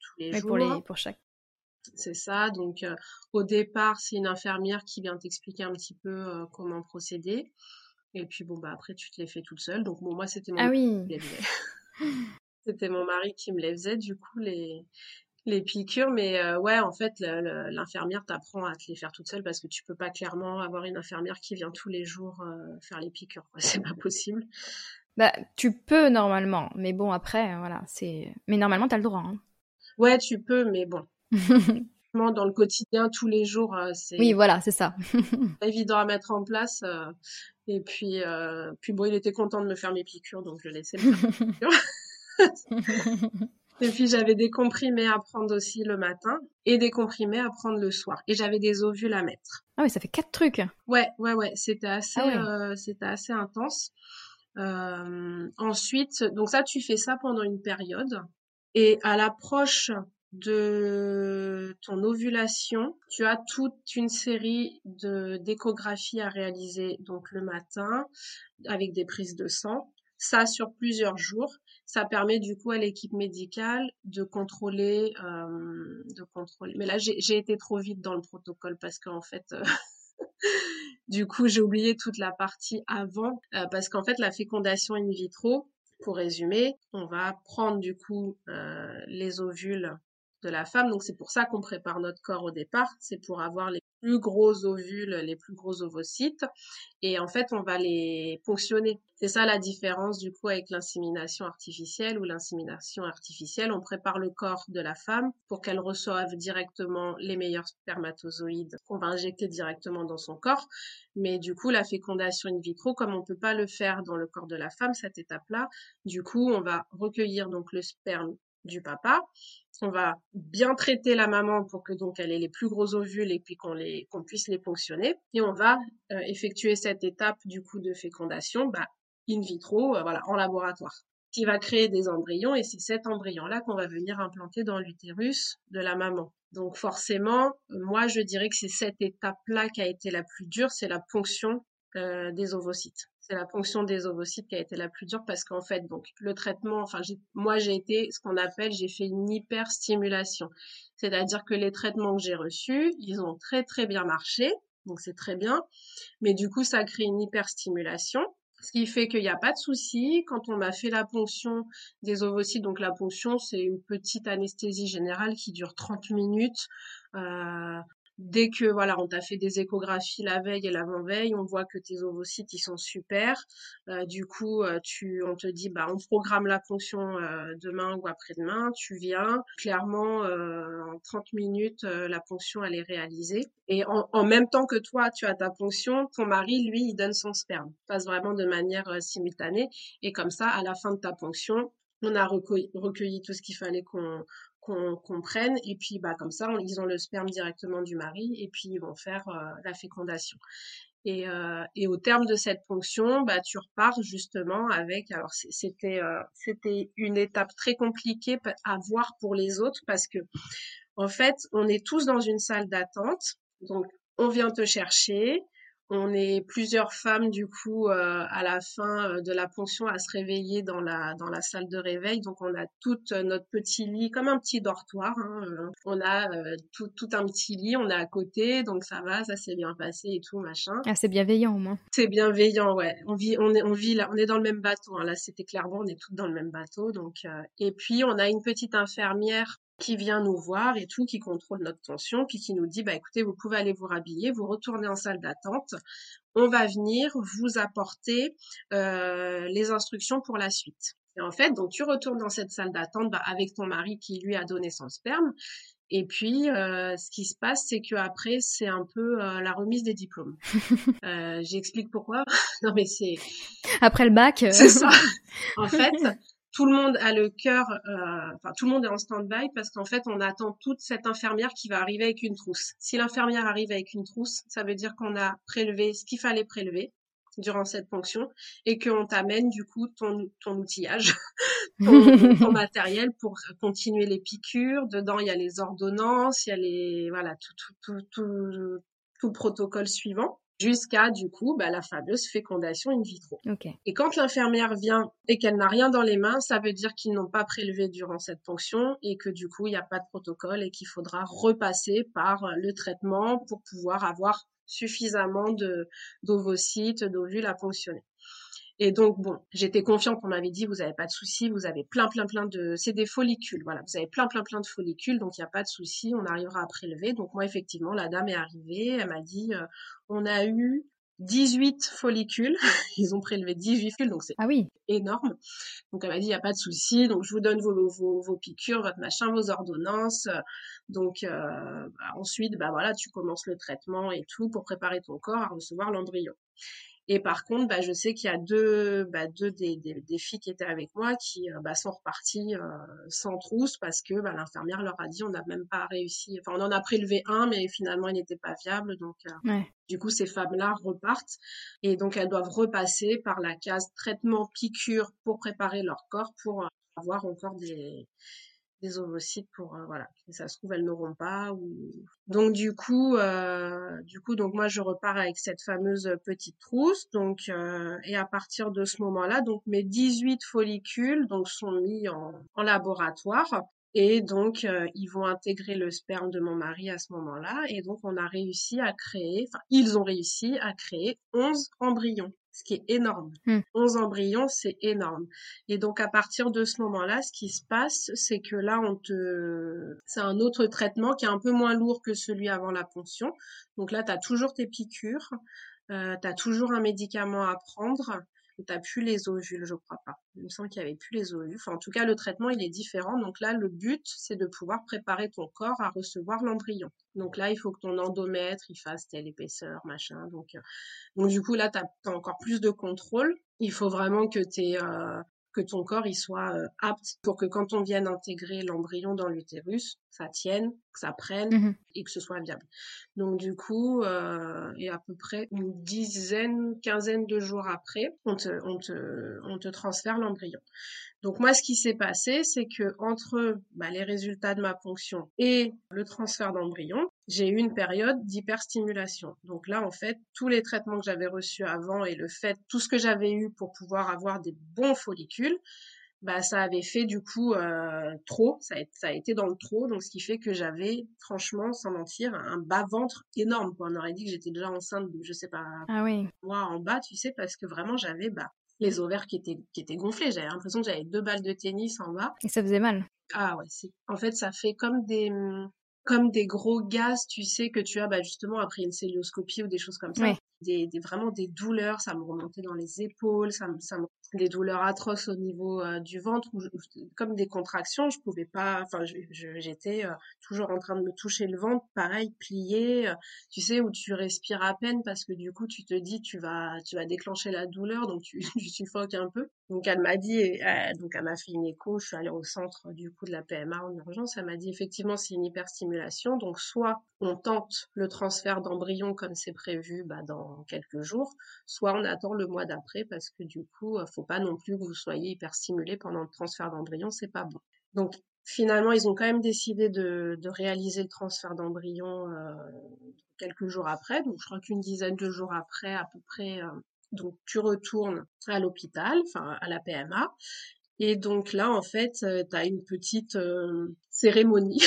tous les jours. Pour, les, pour chaque. C'est ça. Donc euh, au départ, c'est une infirmière qui vient t'expliquer un petit peu comment procéder. Et puis bon bah après tu te les fais toute seule. Donc bon moi c'était mon ah oui. c'était mon mari qui me les faisait du coup les les piqûres, mais euh, ouais, en fait, l'infirmière t'apprend à te les faire toute seule parce que tu peux pas clairement avoir une infirmière qui vient tous les jours euh, faire les piqûres. C'est pas possible. Bah, tu peux normalement, mais bon, après, voilà, c'est. Mais normalement, t'as le droit. Hein. Ouais, tu peux, mais bon. dans le quotidien, tous les jours, euh, c'est. Oui, voilà, c'est ça. évident à mettre en place. et puis, puis bon, il était content de me faire mes piqûres, donc je laissais le faire Et puis j'avais des comprimés à prendre aussi le matin et des comprimés à prendre le soir. Et j'avais des ovules à mettre. Ah oui, ça fait quatre trucs. Ouais, ouais, ouais. C'était assez, ah euh, c'était assez intense. Euh, ensuite, donc ça, tu fais ça pendant une période. Et à l'approche de ton ovulation, tu as toute une série de d'échographies à réaliser donc le matin avec des prises de sang. Ça sur plusieurs jours ça permet du coup à l'équipe médicale de contrôler, euh, de contrôler. Mais là, j'ai été trop vite dans le protocole parce qu'en fait, euh, du coup, j'ai oublié toute la partie avant euh, parce qu'en fait, la fécondation in vitro, pour résumer, on va prendre du coup les ovules la femme. Donc c'est pour ça qu'on prépare notre corps au départ, c'est pour avoir les plus gros ovules, les plus gros ovocytes. Et en fait, on va les ponctionner. C'est ça la différence du coup avec l'insémination artificielle ou l'insémination artificielle. On prépare le corps de la femme pour qu'elle reçoive directement les meilleurs spermatozoïdes qu'on va injecter directement dans son corps. Mais du coup, la fécondation in vitro, comme on peut pas le faire dans le corps de la femme, cette étape-là, du coup, on va recueillir donc le sperme du papa. On va bien traiter la maman pour que donc elle ait les plus gros ovules et puis qu'on puisse les ponctionner. Et on va euh, effectuer cette étape du coup de fécondation bah, in vitro euh, voilà en laboratoire qui va créer des embryons. Et c'est cet embryon là qu'on va venir implanter dans l'utérus de la maman. Donc forcément, moi je dirais que c'est cette étape là qui a été la plus dure, c'est la ponction euh, des ovocytes c'est la ponction des ovocytes qui a été la plus dure parce qu'en fait, donc le traitement, enfin moi j'ai été ce qu'on appelle, j'ai fait une hyperstimulation, c'est-à-dire que les traitements que j'ai reçus, ils ont très très bien marché, donc c'est très bien, mais du coup ça crée une hyperstimulation. Ce qui fait qu'il n'y a pas de souci quand on m'a fait la ponction des ovocytes. Donc la ponction, c'est une petite anesthésie générale qui dure 30 minutes. Euh, Dès que voilà, on t'a fait des échographies la veille et l'avant-veille, on voit que tes ovocytes ils sont super. Euh, du coup, euh, tu, on te dit bah on programme la ponction euh, demain ou après-demain. Tu viens. Clairement, en 30 minutes, la ponction elle est réalisée. Et en, en, même temps que toi, tu as ta ponction, ton mari lui il donne son sperme. passe vraiment de manière simultanée. Et comme ça, à la fin de ta ponction, on a recueilli tout ce qu'il fallait qu'on qu'on comprenne et puis bah comme ça ils ont le sperme directement du mari et puis ils vont faire euh, la fécondation. Et, euh, et au terme de cette ponction bah tu repars justement avec alors c'était euh, c'était une étape très compliquée à voir pour les autres parce que en fait on est tous dans une salle d'attente. Donc on vient te chercher, on est plusieurs femmes du coup euh, à la fin euh, de la ponction à se réveiller dans la dans la salle de réveil. Donc on a tout notre petit lit comme un petit dortoir. Hein, euh, on a tout, tout un petit lit, on est à côté, donc ça va, ça s'est bien passé et tout machin. Ah c'est bienveillant au moins. C'est bienveillant, ouais. On vit on est on vit là, on est dans le même bateau. Hein. Là c'était clairement on est toutes dans le même bateau. Donc et puis on a une petite infirmière qui vient nous voir et tout, qui contrôle notre tension, puis qui nous dit, bah écoutez, vous pouvez aller vous rhabiller, vous retournez en salle d'attente, on va venir vous apporter euh, les instructions pour la suite. Et en fait, donc tu retournes dans cette salle d'attente bah, avec ton mari qui lui a donné son sperme. Et puis, euh, ce qui se passe, c'est que après, c'est un peu euh, la remise des diplômes. euh, J'explique pourquoi. non, mais c'est après le bac. C'est ça. En fait, tout le monde a le cœur, euh, enfin tout le monde est en stand-by parce qu'en fait on attend toute cette infirmière qui va arriver avec une trousse. Si l'infirmière arrive avec une trousse, ça veut dire qu'on a prélevé ce qu'il fallait prélever durant cette fonction et qu'on t'amène du coup ton, ton outillage, ton, matériel pour continuer les piqûres. Dedans il y a les ordonnances, il y a les voilà tout tout tout tout, tout le protocole suivant jusqu'à du coup bah, la fameuse fécondation in vitro. Et quand l'infirmière vient et qu'elle n'a rien dans les mains, ça veut dire qu'ils n'ont pas prélevé durant cette fonction et que du coup il n'y a pas de protocole et qu'il faudra repasser par le traitement pour pouvoir avoir suffisamment de d'ovocytes, d'ovules à fonctionner. Et donc, bon, j'étais confiante, on m'avait dit, vous n'avez pas de souci, vous avez plein, plein, plein de... C'est des follicules, voilà, vous avez plein, plein, plein de follicules, donc il n'y a pas de souci, on arrivera à prélever. Donc moi, effectivement, la dame est arrivée, elle m'a dit, euh, on a eu 18 follicules, ils ont prélevé 18 follicules, donc c'est ah oui. énorme. Donc elle m'a dit, il n'y a pas de souci, donc je vous donne vos, vos, vos, piqûres, votre machin, vos ordonnances. Donc euh, bah, ensuite, bah voilà, tu commences le traitement et tout pour préparer ton corps à recevoir l'embryon. Et par contre, bah, je sais qu'il y a deux, bah, deux des, des, des, filles qui étaient avec moi qui euh, bah, sont reparties euh, sans trousse parce que bah, l'infirmière leur a dit on n'a même pas réussi. Enfin, on en a prélevé un, mais finalement il n'était pas viable. Donc, euh, du coup, ces femmes-là repartent et donc elles doivent repasser par la case traitement piqûre pour préparer leur corps pour avoir encore des des ovocytes pour euh, voilà ça se trouve elles n'auront pas ou donc du coup euh, du coup donc moi je repars avec cette fameuse petite trousse donc euh, et à partir de ce moment-là donc mes 18 follicules donc sont mis en, en laboratoire et donc euh, ils vont intégrer le sperme de mon mari à ce moment-là et donc on a réussi à créer enfin ils ont réussi à créer 11 embryons ce qui est énorme. 11 hmm. embryons, c'est énorme. Et donc à partir de ce moment-là, ce qui se passe, c'est que là, on te, c'est un autre traitement qui est un peu moins lourd que celui avant la ponction. Donc là, tu as toujours tes piqûres, euh, tu as toujours un médicament à prendre t'as plus les ovules, je crois pas. Il me semble qu'il y avait plus les ovules. Enfin, en tout cas, le traitement, il est différent. Donc là, le but, c'est de pouvoir préparer ton corps à recevoir l'embryon. Donc là, il faut que ton endomètre, il fasse telle épaisseur, machin. Donc, euh, du coup, là, tu as, encore plus de contrôle. Il faut vraiment que tu que ton corps il soit euh, apte pour que quand on vienne intégrer l'embryon dans l'utérus, ça tienne, que ça prenne mmh et que ce soit viable. Donc du coup, euh, et à peu près une dizaine, quinzaine de jours après, on te, on te, on te transfère l'embryon. Donc moi, ce qui s'est passé, c'est que entre bah, les résultats de ma ponction et le transfert d'embryon, j'ai eu une période d'hyperstimulation. Donc là, en fait, tous les traitements que j'avais reçus avant et le fait, tout ce que j'avais eu pour pouvoir avoir des bons follicules, bah ça avait fait du coup euh, trop, ça a, ça a, été dans le trop, donc ce qui fait que j'avais franchement, sans mentir, un bas ventre énorme. Quoi. On aurait dit que j'étais déjà enceinte, de, je sais pas, ah oui. moi en bas, tu sais, parce que vraiment j'avais bah les ovaires qui étaient qui étaient gonflés. J'avais l'impression que j'avais deux balles de tennis en bas. Et ça faisait mal. Ah ouais, c'est en fait ça fait comme des comme des gros gaz, tu sais que tu as bah, justement après une célioscopie ou des choses comme ça. Des, des, vraiment des douleurs, ça me remontait dans les épaules, ça me, ça me des douleurs atroces au niveau euh, du ventre, comme des contractions, je pouvais pas, enfin j'étais euh, toujours en train de me toucher le ventre, pareil plié, euh, tu sais où tu respires à peine parce que du coup tu te dis tu vas tu vas déclencher la douleur donc tu, tu suffoques un peu. Donc elle m'a dit, donc elle m'a fait une écho, je suis allée au centre du coup de la PMA en urgence, elle m'a dit effectivement c'est une hyperstimulation, donc soit on tente le transfert d'embryon comme c'est prévu bah, dans quelques jours, soit on attend le mois d'après parce que du coup faut pas non plus que vous soyez hyper stimulé pendant le transfert d'embryon, c'est pas bon. Donc finalement, ils ont quand même décidé de, de réaliser le transfert d'embryon euh, quelques jours après. Donc, je crois qu'une dizaine de jours après, à peu près. Euh, donc, tu retournes à l'hôpital, enfin à la PMA. Et donc là, en fait, euh, tu as une petite cérémonie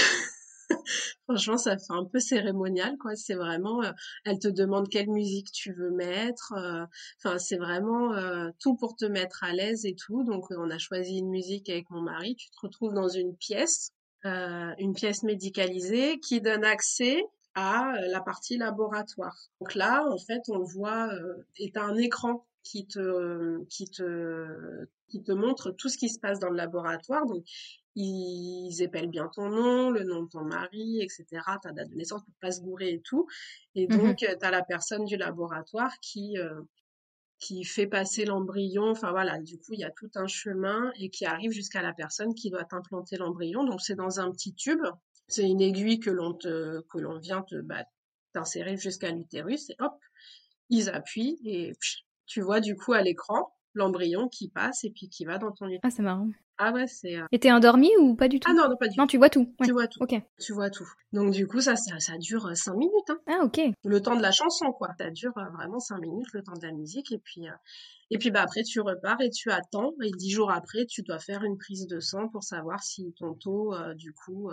Franchement, ça fait un peu cérémonial, quoi. C'est vraiment, euh, elle te demande quelle musique tu veux mettre. Euh, enfin, c'est vraiment euh, tout pour te mettre à l'aise et tout. Donc, on a choisi une musique avec mon mari. Tu te retrouves dans une pièce, une pièce médicalisée qui donne accès à la partie laboratoire. Donc là, en fait, on voit, est un écran qui te, qui te, qui te montre tout ce qui se passe dans le laboratoire. Donc, ils épellent bien ton nom, le nom de ton mari, etc., ta date de naissance pour pas se gourer et tout. Et mmh donc, tu as la personne du laboratoire qui, euh, qui fait passer l'embryon. Enfin voilà, du coup, il y a tout un chemin et qui arrive jusqu'à la personne qui doit implanter l'embryon. Donc, c'est dans un petit tube. C'est une aiguille que l'on te, que l'on vient te, bah, t'insérer jusqu'à l'utérus et hop, ils appuient et tu vois du coup à l'écran l'embryon qui passe et puis qui va dans ton utérus. Ah, c'est marrant. Ah ouais, c'est. Euh... Et t'es endormi ou pas du tout? Ah non, non, pas du tout. Non, tu vois tout. Tu vois tout. Ok. Tu vois tout. Donc du coup, ça, ça, ça dure 5 euh, minutes. Hein. Ah ok. Le temps de la chanson, quoi. Ça dure euh, vraiment 5 minutes, le temps de la musique. Et puis, euh... et puis bah après, tu repars et tu attends. Et 10 jours après, tu dois faire une prise de sang pour savoir si ton taux, du coup,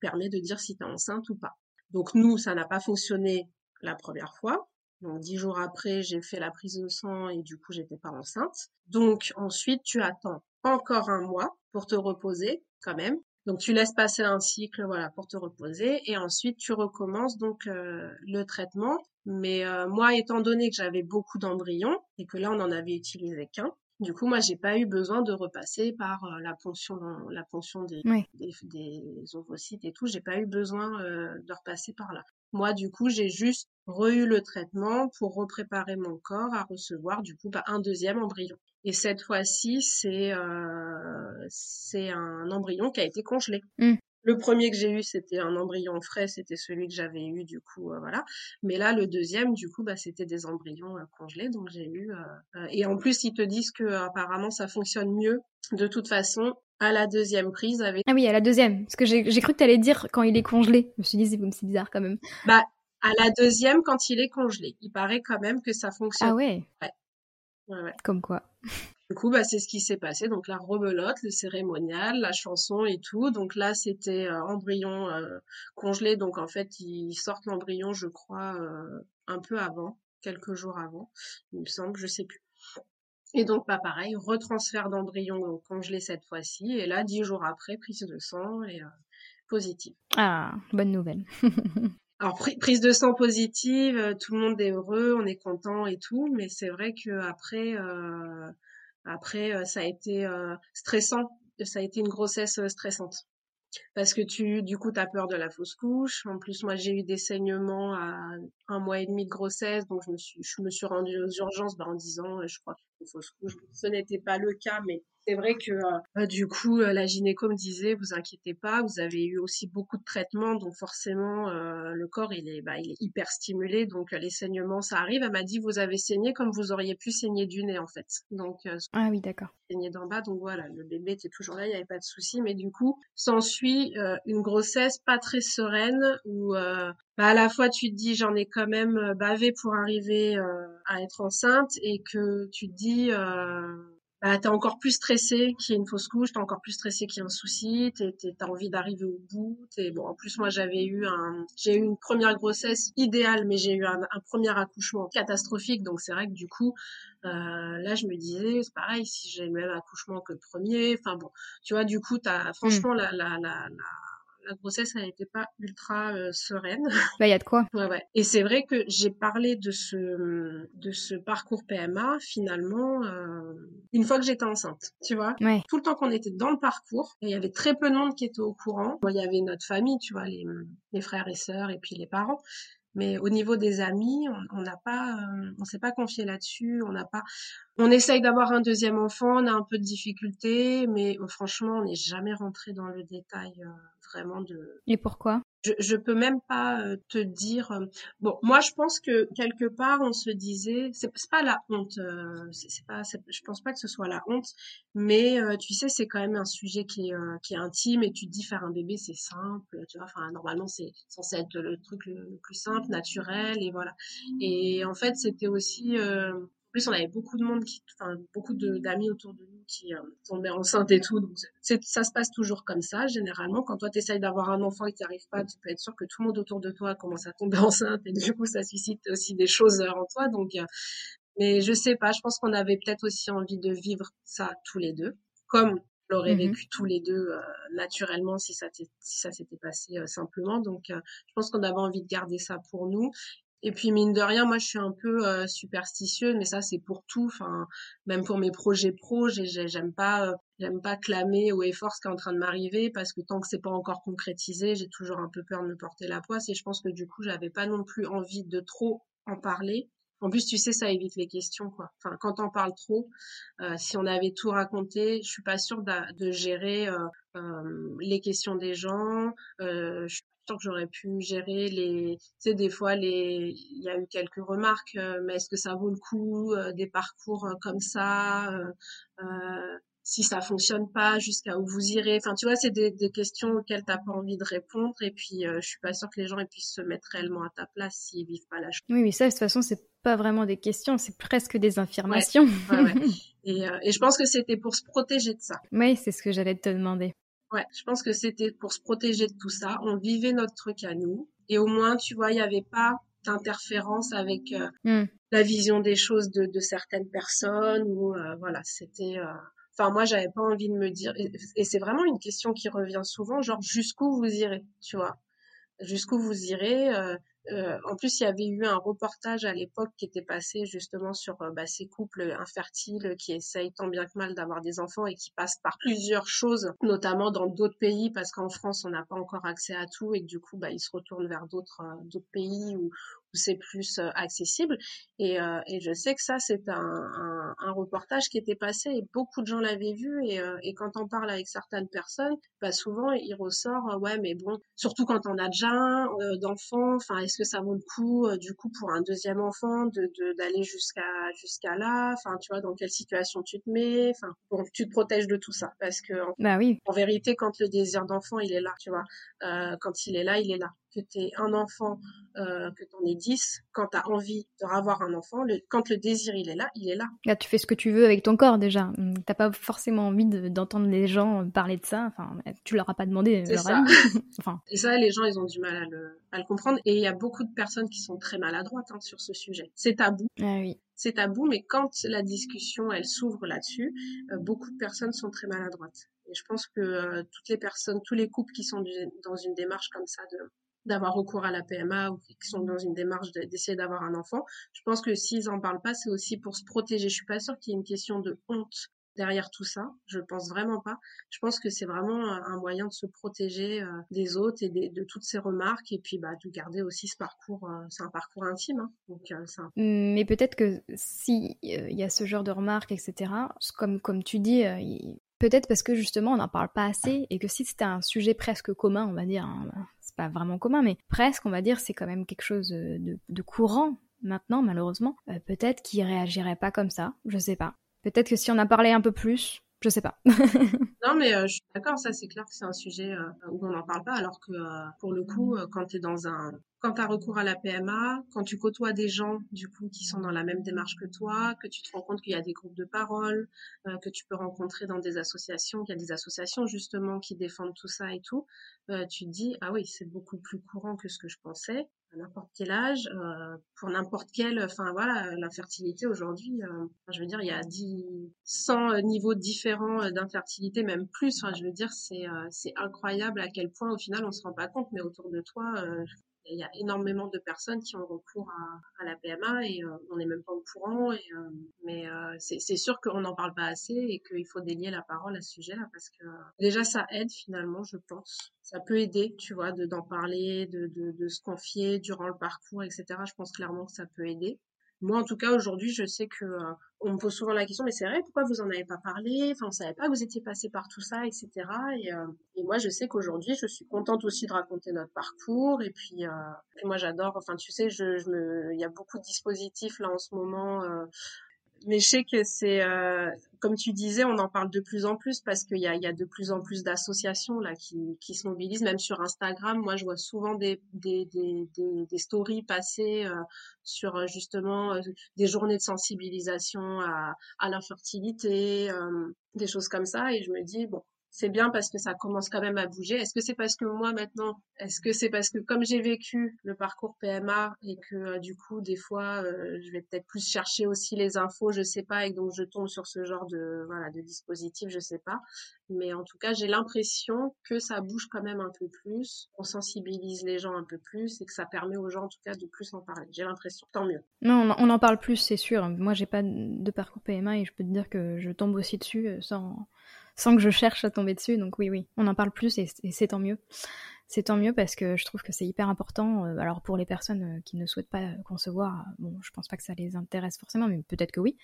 permet de dire si t'es enceinte ou pas. Donc nous, ça n'a pas fonctionné la première fois. Donc dix jours après, j'ai fait la prise de sang et du coup, j'étais pas enceinte. Donc ensuite, tu attends encore un mois pour te reposer quand même. Donc tu laisses passer un cycle voilà pour te reposer et ensuite tu recommences donc euh, le traitement. Mais euh, moi étant donné que j'avais beaucoup d'embryons et que là on en avait utilisé qu'un, du coup moi j'ai pas eu besoin de repasser par euh, la ponction la ponction des, des, des, ovocytes et tout, j'ai pas eu besoin de repasser par là. Moi, du coup, j'ai juste re-eu le traitement pour repréparer mon corps à recevoir, du coup, bah, un deuxième embryon. Et cette fois-ci, c'est euh, c'est un embryon qui a été congelé. Mmh. Le premier que j'ai eu, c'était un embryon frais, c'était celui que j'avais eu, du coup, euh, voilà. Mais là, le deuxième, du coup, bah, c'était des embryons euh, congelés, donc j'ai eu. Euh, et en plus, ils te disent que apparemment, ça fonctionne mieux. De toute façon, à la deuxième prise avec. Ah oui, à la deuxième. Parce que j'ai cru que tu allais dire quand il est congelé. Je me suis dit, c'est bizarre quand même. Bah, à la deuxième, quand il est congelé. Il paraît quand même que ça fonctionne. Ah ouais. Ouais. ouais, ouais. Comme quoi. Du coup, bah, c'est ce qui s'est passé. Donc la rebelote, le cérémonial, la chanson et tout. Donc là, c'était euh, embryon euh, congelé. Donc en fait, ils sortent l'embryon, je crois, euh, un peu avant, quelques jours avant, il me semble, je sais plus. Et donc, pas pareil, retransfert d'embryon congelé cette fois-ci. Et là, dix jours après, prise de sang et positive. Ah, bonne nouvelle. Alors, prise de sang positive, tout le monde est heureux, on est content et tout. Mais c'est vrai que après, euh, après, ça a été stressant. Ça a été une grossesse stressante parce que tu du coup tu as peur de la fausse couche en plus moi j'ai eu des saignements à un mois et demi de grossesse donc je me suis je me suis rendue aux urgences bah, en disant je crois fausse couche ce n'était pas le cas mais c'est vrai que euh, du coup euh, la gynéco me disait vous inquiétez pas vous avez eu aussi beaucoup de traitements donc forcément euh, le corps il est bah, il est hyper stimulé donc les saignements ça arrive. Elle m'a dit vous avez saigné comme vous auriez pu saigner du nez en fait. Donc ah oui d'accord. saigné d'en bas donc voilà le bébé était toujours là il n'y avait pas de souci mais du coup s'ensuit une grossesse pas très sereine où bah, à la fois tu te dis j'en ai quand même bavé pour arriver à être enceinte et que tu te dis bah, t'es encore plus stressé qu'il y ait une fausse couche, t'es encore plus stressé qu'il y ait un souci, t'as envie d'arriver au bout. T'es, bon, en plus, moi, j'avais eu un, j'ai eu une première grossesse idéale, mais j'ai eu un, premier accouchement catastrophique. Donc, c'est vrai que du coup, euh, là, je me disais, c'est pareil, si j'ai le même accouchement que le premier. Enfin bon, tu vois, du coup, t'as, franchement, la, la, la, la la grossesse elle n'était pas ultra euh, sereine. Bah il y a de quoi. Ouais ouais. Et c'est vrai que j'ai parlé de ce de ce parcours PMA finalement euh, une fois que j'étais enceinte, tu vois. Ouais. Tout le temps qu'on était dans le parcours, il y avait très peu de monde qui était au courant. il y avait notre famille, tu vois, les les frères et sœurs et puis les parents. Mais au niveau des amis, on n'a pas, euh, on s'est pas confié là-dessus. On n'a pas, on essaye d'avoir un deuxième enfant, on a un peu de difficultés, mais franchement, on n'est jamais rentré dans le détail vraiment de. Et pourquoi? Je, je peux même pas euh, te dire. Euh, bon, moi, je pense que quelque part, on se disait, c'est pas la honte. Euh, c'est pas, je pense pas que ce soit la honte, mais tu sais, c'est quand même un sujet qui est qui est intime et tu te dis faire un bébé, c'est simple, tu vois. Enfin, normalement, c'est censé être le truc le, plus simple, naturel et voilà. Et en fait, c'était aussi en plus, on avait beaucoup de monde, qui, enfin, beaucoup d'amis autour de nous qui euh, tombaient enceintes et tout. Donc, ça se passe toujours comme ça, généralement. Quand toi, tu essayes d'avoir un enfant et tu n'y arrives pas, tu peux être sûr que tout le monde autour de toi commence à tomber enceinte et du coup, ça suscite aussi des choses en toi. Donc, euh, mais je sais pas, je pense qu'on avait peut-être aussi envie de vivre ça tous les deux, comme on l'aurait mmh vécu tous les deux euh, naturellement si ça, si ça s'était passé euh, simplement. Donc, je pense qu'on avait envie de garder ça pour nous. Et puis mine de rien, moi je suis un peu euh, superstitieuse, mais ça c'est pour tout. Enfin, même pour mes projets pro, j'aime pas, euh, j'aime pas clamer au effort ce qui est en train de m'arriver parce que tant que c'est pas encore concrétisé, j'ai toujours un peu peur de me porter la poisse. Et je pense que du coup, j'avais pas non plus envie de trop en parler. En plus, tu sais, ça évite les questions, quoi. Enfin, quand on parle trop, euh, si on avait tout raconté, je suis pas sûre de, gérer euh, euh, les questions des gens. Euh, je que j'aurais pu gérer les, tu sais, des fois les, il y a eu quelques remarques, euh, mais est-ce que ça vaut le coup euh, des parcours euh, comme ça, si ça fonctionne pas, jusqu'à où vous irez? Enfin, tu vois, c'est des, des questions auxquelles t'as pas envie de répondre, et puis je suis pas sûre que les gens puissent se mettre réellement à ta place s'ils vivent pas la chose. Oui, mais ça, de toute façon, c'est pas vraiment des questions, c'est presque des affirmations. Et, et je pense que c'était pour se protéger de ça. Oui, c'est ce que j'allais te demander. Ouais, je pense que c'était pour se protéger de tout ça. On vivait notre truc à nous. Et au moins, tu vois, il n'y avait pas d'interférence avec euh, hmm. la vision des choses de, de certaines personnes ou euh, voilà, c'était euh, enfin moi j'avais pas envie de me dire et, c'est vraiment une question qui revient souvent genre jusqu'où vous irez, tu vois? Jusqu'où vous irez euh, en plus, il y avait eu un reportage à l'époque qui était passé justement sur euh, bah, ces couples infertiles qui essayent tant bien que mal d'avoir des enfants et qui passent par plusieurs choses, notamment dans d'autres pays, parce qu'en France, on n'a pas encore accès à tout et du coup, bah, ils se retournent vers d'autres euh, d'autres pays où c'est plus euh, accessible. Et, euh, et, je sais que ça, c'est un, un, un, reportage qui était passé et beaucoup de gens l'avaient vu. Et, euh, et, quand on parle avec certaines personnes, bah souvent, il ressort, ouais, mais bon, surtout quand on a déjà un d'enfants, enfin, est-ce que ça vaut le coup, du coup, pour un deuxième enfant, de d'aller jusqu'à jusqu'à là? Enfin, tu vois, dans quelle situation tu te mets? Enfin, bon, tu te protèges de tout ça parce que, bah oui. en vérité, quand le désir d'enfant, il est là, tu vois, quand il est là, il est là que tu es un enfant, euh, que tu en aies 10, quand tu as envie de revoir un enfant, le, quand le désir il est là, il est là. Là, tu fais ce que tu veux avec ton corps déjà. T'as pas forcément envie d'entendre les gens parler de ça. Enfin, tu leur as pas demandé. C'est ça. enfin. Et ça, les gens, ils ont du mal à le, à le comprendre. Et il y a beaucoup de personnes qui sont très maladroites hein, sur ce sujet. C'est tabou. Ah oui c'est tabou, mais quand la discussion elle s'ouvre là-dessus, euh, beaucoup de personnes sont très maladroites. Et je pense que euh, toutes les personnes, tous les couples qui sont dans une démarche comme ça de d'avoir recours à la PMA ou qui sont dans une démarche d'essayer d'avoir un enfant. Je pense que s'ils en parlent pas, c'est aussi pour se protéger. Je suis pas sûre qu'il y ait une question de honte derrière tout ça. Je pense vraiment pas. Je pense que c'est vraiment un moyen de se protéger euh, des autres et de toutes ces remarques et puis bah de garder aussi ce parcours. Euh, c'est un parcours intime, hein. euh, Mais peut-être que si il y a ce genre de remarques, etc. Comme comme tu dis, peut-être parce que justement on n'en parle pas assez et que si c'était un sujet presque commun, on va dire, hein, pas vraiment commun, mais presque, on va dire, c'est quand même quelque chose de, courant maintenant, malheureusement. Euh, peut-être qu'il réagirait pas comme ça, je sais pas. Peut-être que si on a parlé un peu plus, je sais pas. non, mais euh, je suis d'accord, ça c'est clair que c'est un sujet euh, où on n'en parle pas, alors que pour le coup, quand tu es dans un quand tu as recours à la PMA, quand tu côtoies des gens du coup qui sont dans la même démarche que toi, que tu te rends compte qu'il y a des groupes de parole, euh, que tu peux rencontrer dans des associations, qu'il y a des associations justement qui défendent tout ça et tout, euh, tu te dis ah oui c'est beaucoup plus courant que ce que je pensais à n'importe quel âge, euh, pour n'importe quel, enfin voilà, la fertilité aujourd'hui, je veux dire, il y a 10, 100 niveaux différents d'infertilité, même plus. Enfin, je veux dire, c'est c'est incroyable à quel point au final on se rend pas compte, mais autour de toi, il y a énormément de personnes qui ont recours à, la PMA et euh, on n'est même pas au courant. Et, euh, mais euh, c'est sûr qu'on n'en parle pas assez et qu'il faut délier la parole à ce sujet-là parce que déjà ça aide finalement, je pense. Ça peut aider, tu vois, d'en parler, de, de, de, se confier durant le parcours, etc. Je pense clairement que ça peut aider. moi, en tout cas, aujourd'hui, je sais que on me pose souvent la question, mais c'est vrai, pourquoi vous en avez pas parlé? Enfin, on savait pas que vous étiez passé par tout ça, etc. Et, et moi, je sais qu'aujourd'hui, je suis contente aussi de raconter notre parcours. Et puis, moi, j'adore. Enfin, tu sais, je, je me, il y a beaucoup de dispositifs là en ce moment mais je sais que c'est, euh, comme tu disais, on en parle de plus en plus parce qu'il y a, y a de plus en plus d'associations là qui, qui se mobilisent, même sur Instagram. Moi, je vois souvent des, des, des, des, des stories passer euh, sur euh, justement euh, des journées de sensibilisation à, à l'infertilité, des choses comme ça, et je me dis bon, c'est bien parce que ça commence quand même à bouger. Est-ce que c'est parce que moi maintenant, est-ce que c'est parce que comme j'ai vécu le parcours PMA et que euh, du coup des fois euh, je vais peut-être plus chercher aussi les infos, je sais pas, et donc je tombe sur ce genre de voilà de dispositif, je sais pas. Mais en tout cas, j'ai l'impression que ça bouge quand même un peu plus, on sensibilise les gens un peu plus et que ça permet aux gens en tout cas de plus en parler. J'ai l'impression, tant mieux. Non, on en parle plus, c'est sûr. Moi, j'ai pas de parcours PMA et je peux te dire que je tombe aussi dessus euh, sans sans que je cherche à tomber dessus. Donc oui, oui, on en parle plus et, c'est tant mieux. C'est tant mieux parce que je trouve que c'est hyper important. Euh, alors pour les personnes euh, qui ne souhaitent pas concevoir, bon, je pense pas que ça les intéresse forcément, mais peut-être que oui.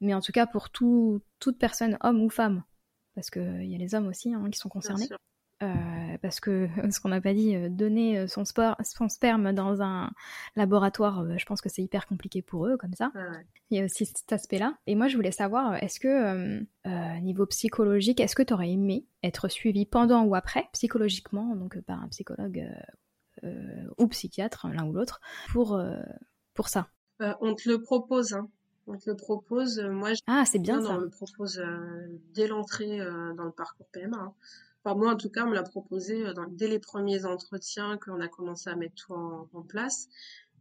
Mais en tout cas pour tout, toute personne, homme ou femme, parce qu'il y a les hommes aussi hein, qui sont concernés. Euh, parce que ce qu'on n'a pas dit, euh, donner euh, son, sport, son sperme dans un laboratoire, je pense que c'est hyper compliqué pour eux comme ça. Il y a aussi cet aspect-là. Et moi, je voulais savoir, est-ce que niveau psychologique, est-ce que tu aurais aimé être suivi pendant ou après, psychologiquement, donc par un psychologue ou psychiatre, l'un ou l'autre, pour, pour ça? On te le propose. Hein. On te le propose. Moi, ah, c'est bien ça. On le propose dès l'entrée dans le parcours PMA. Hein moi, en tout cas, on me l'a proposé euh, dès les premiers entretiens qu'on a commencé à mettre tout en, place.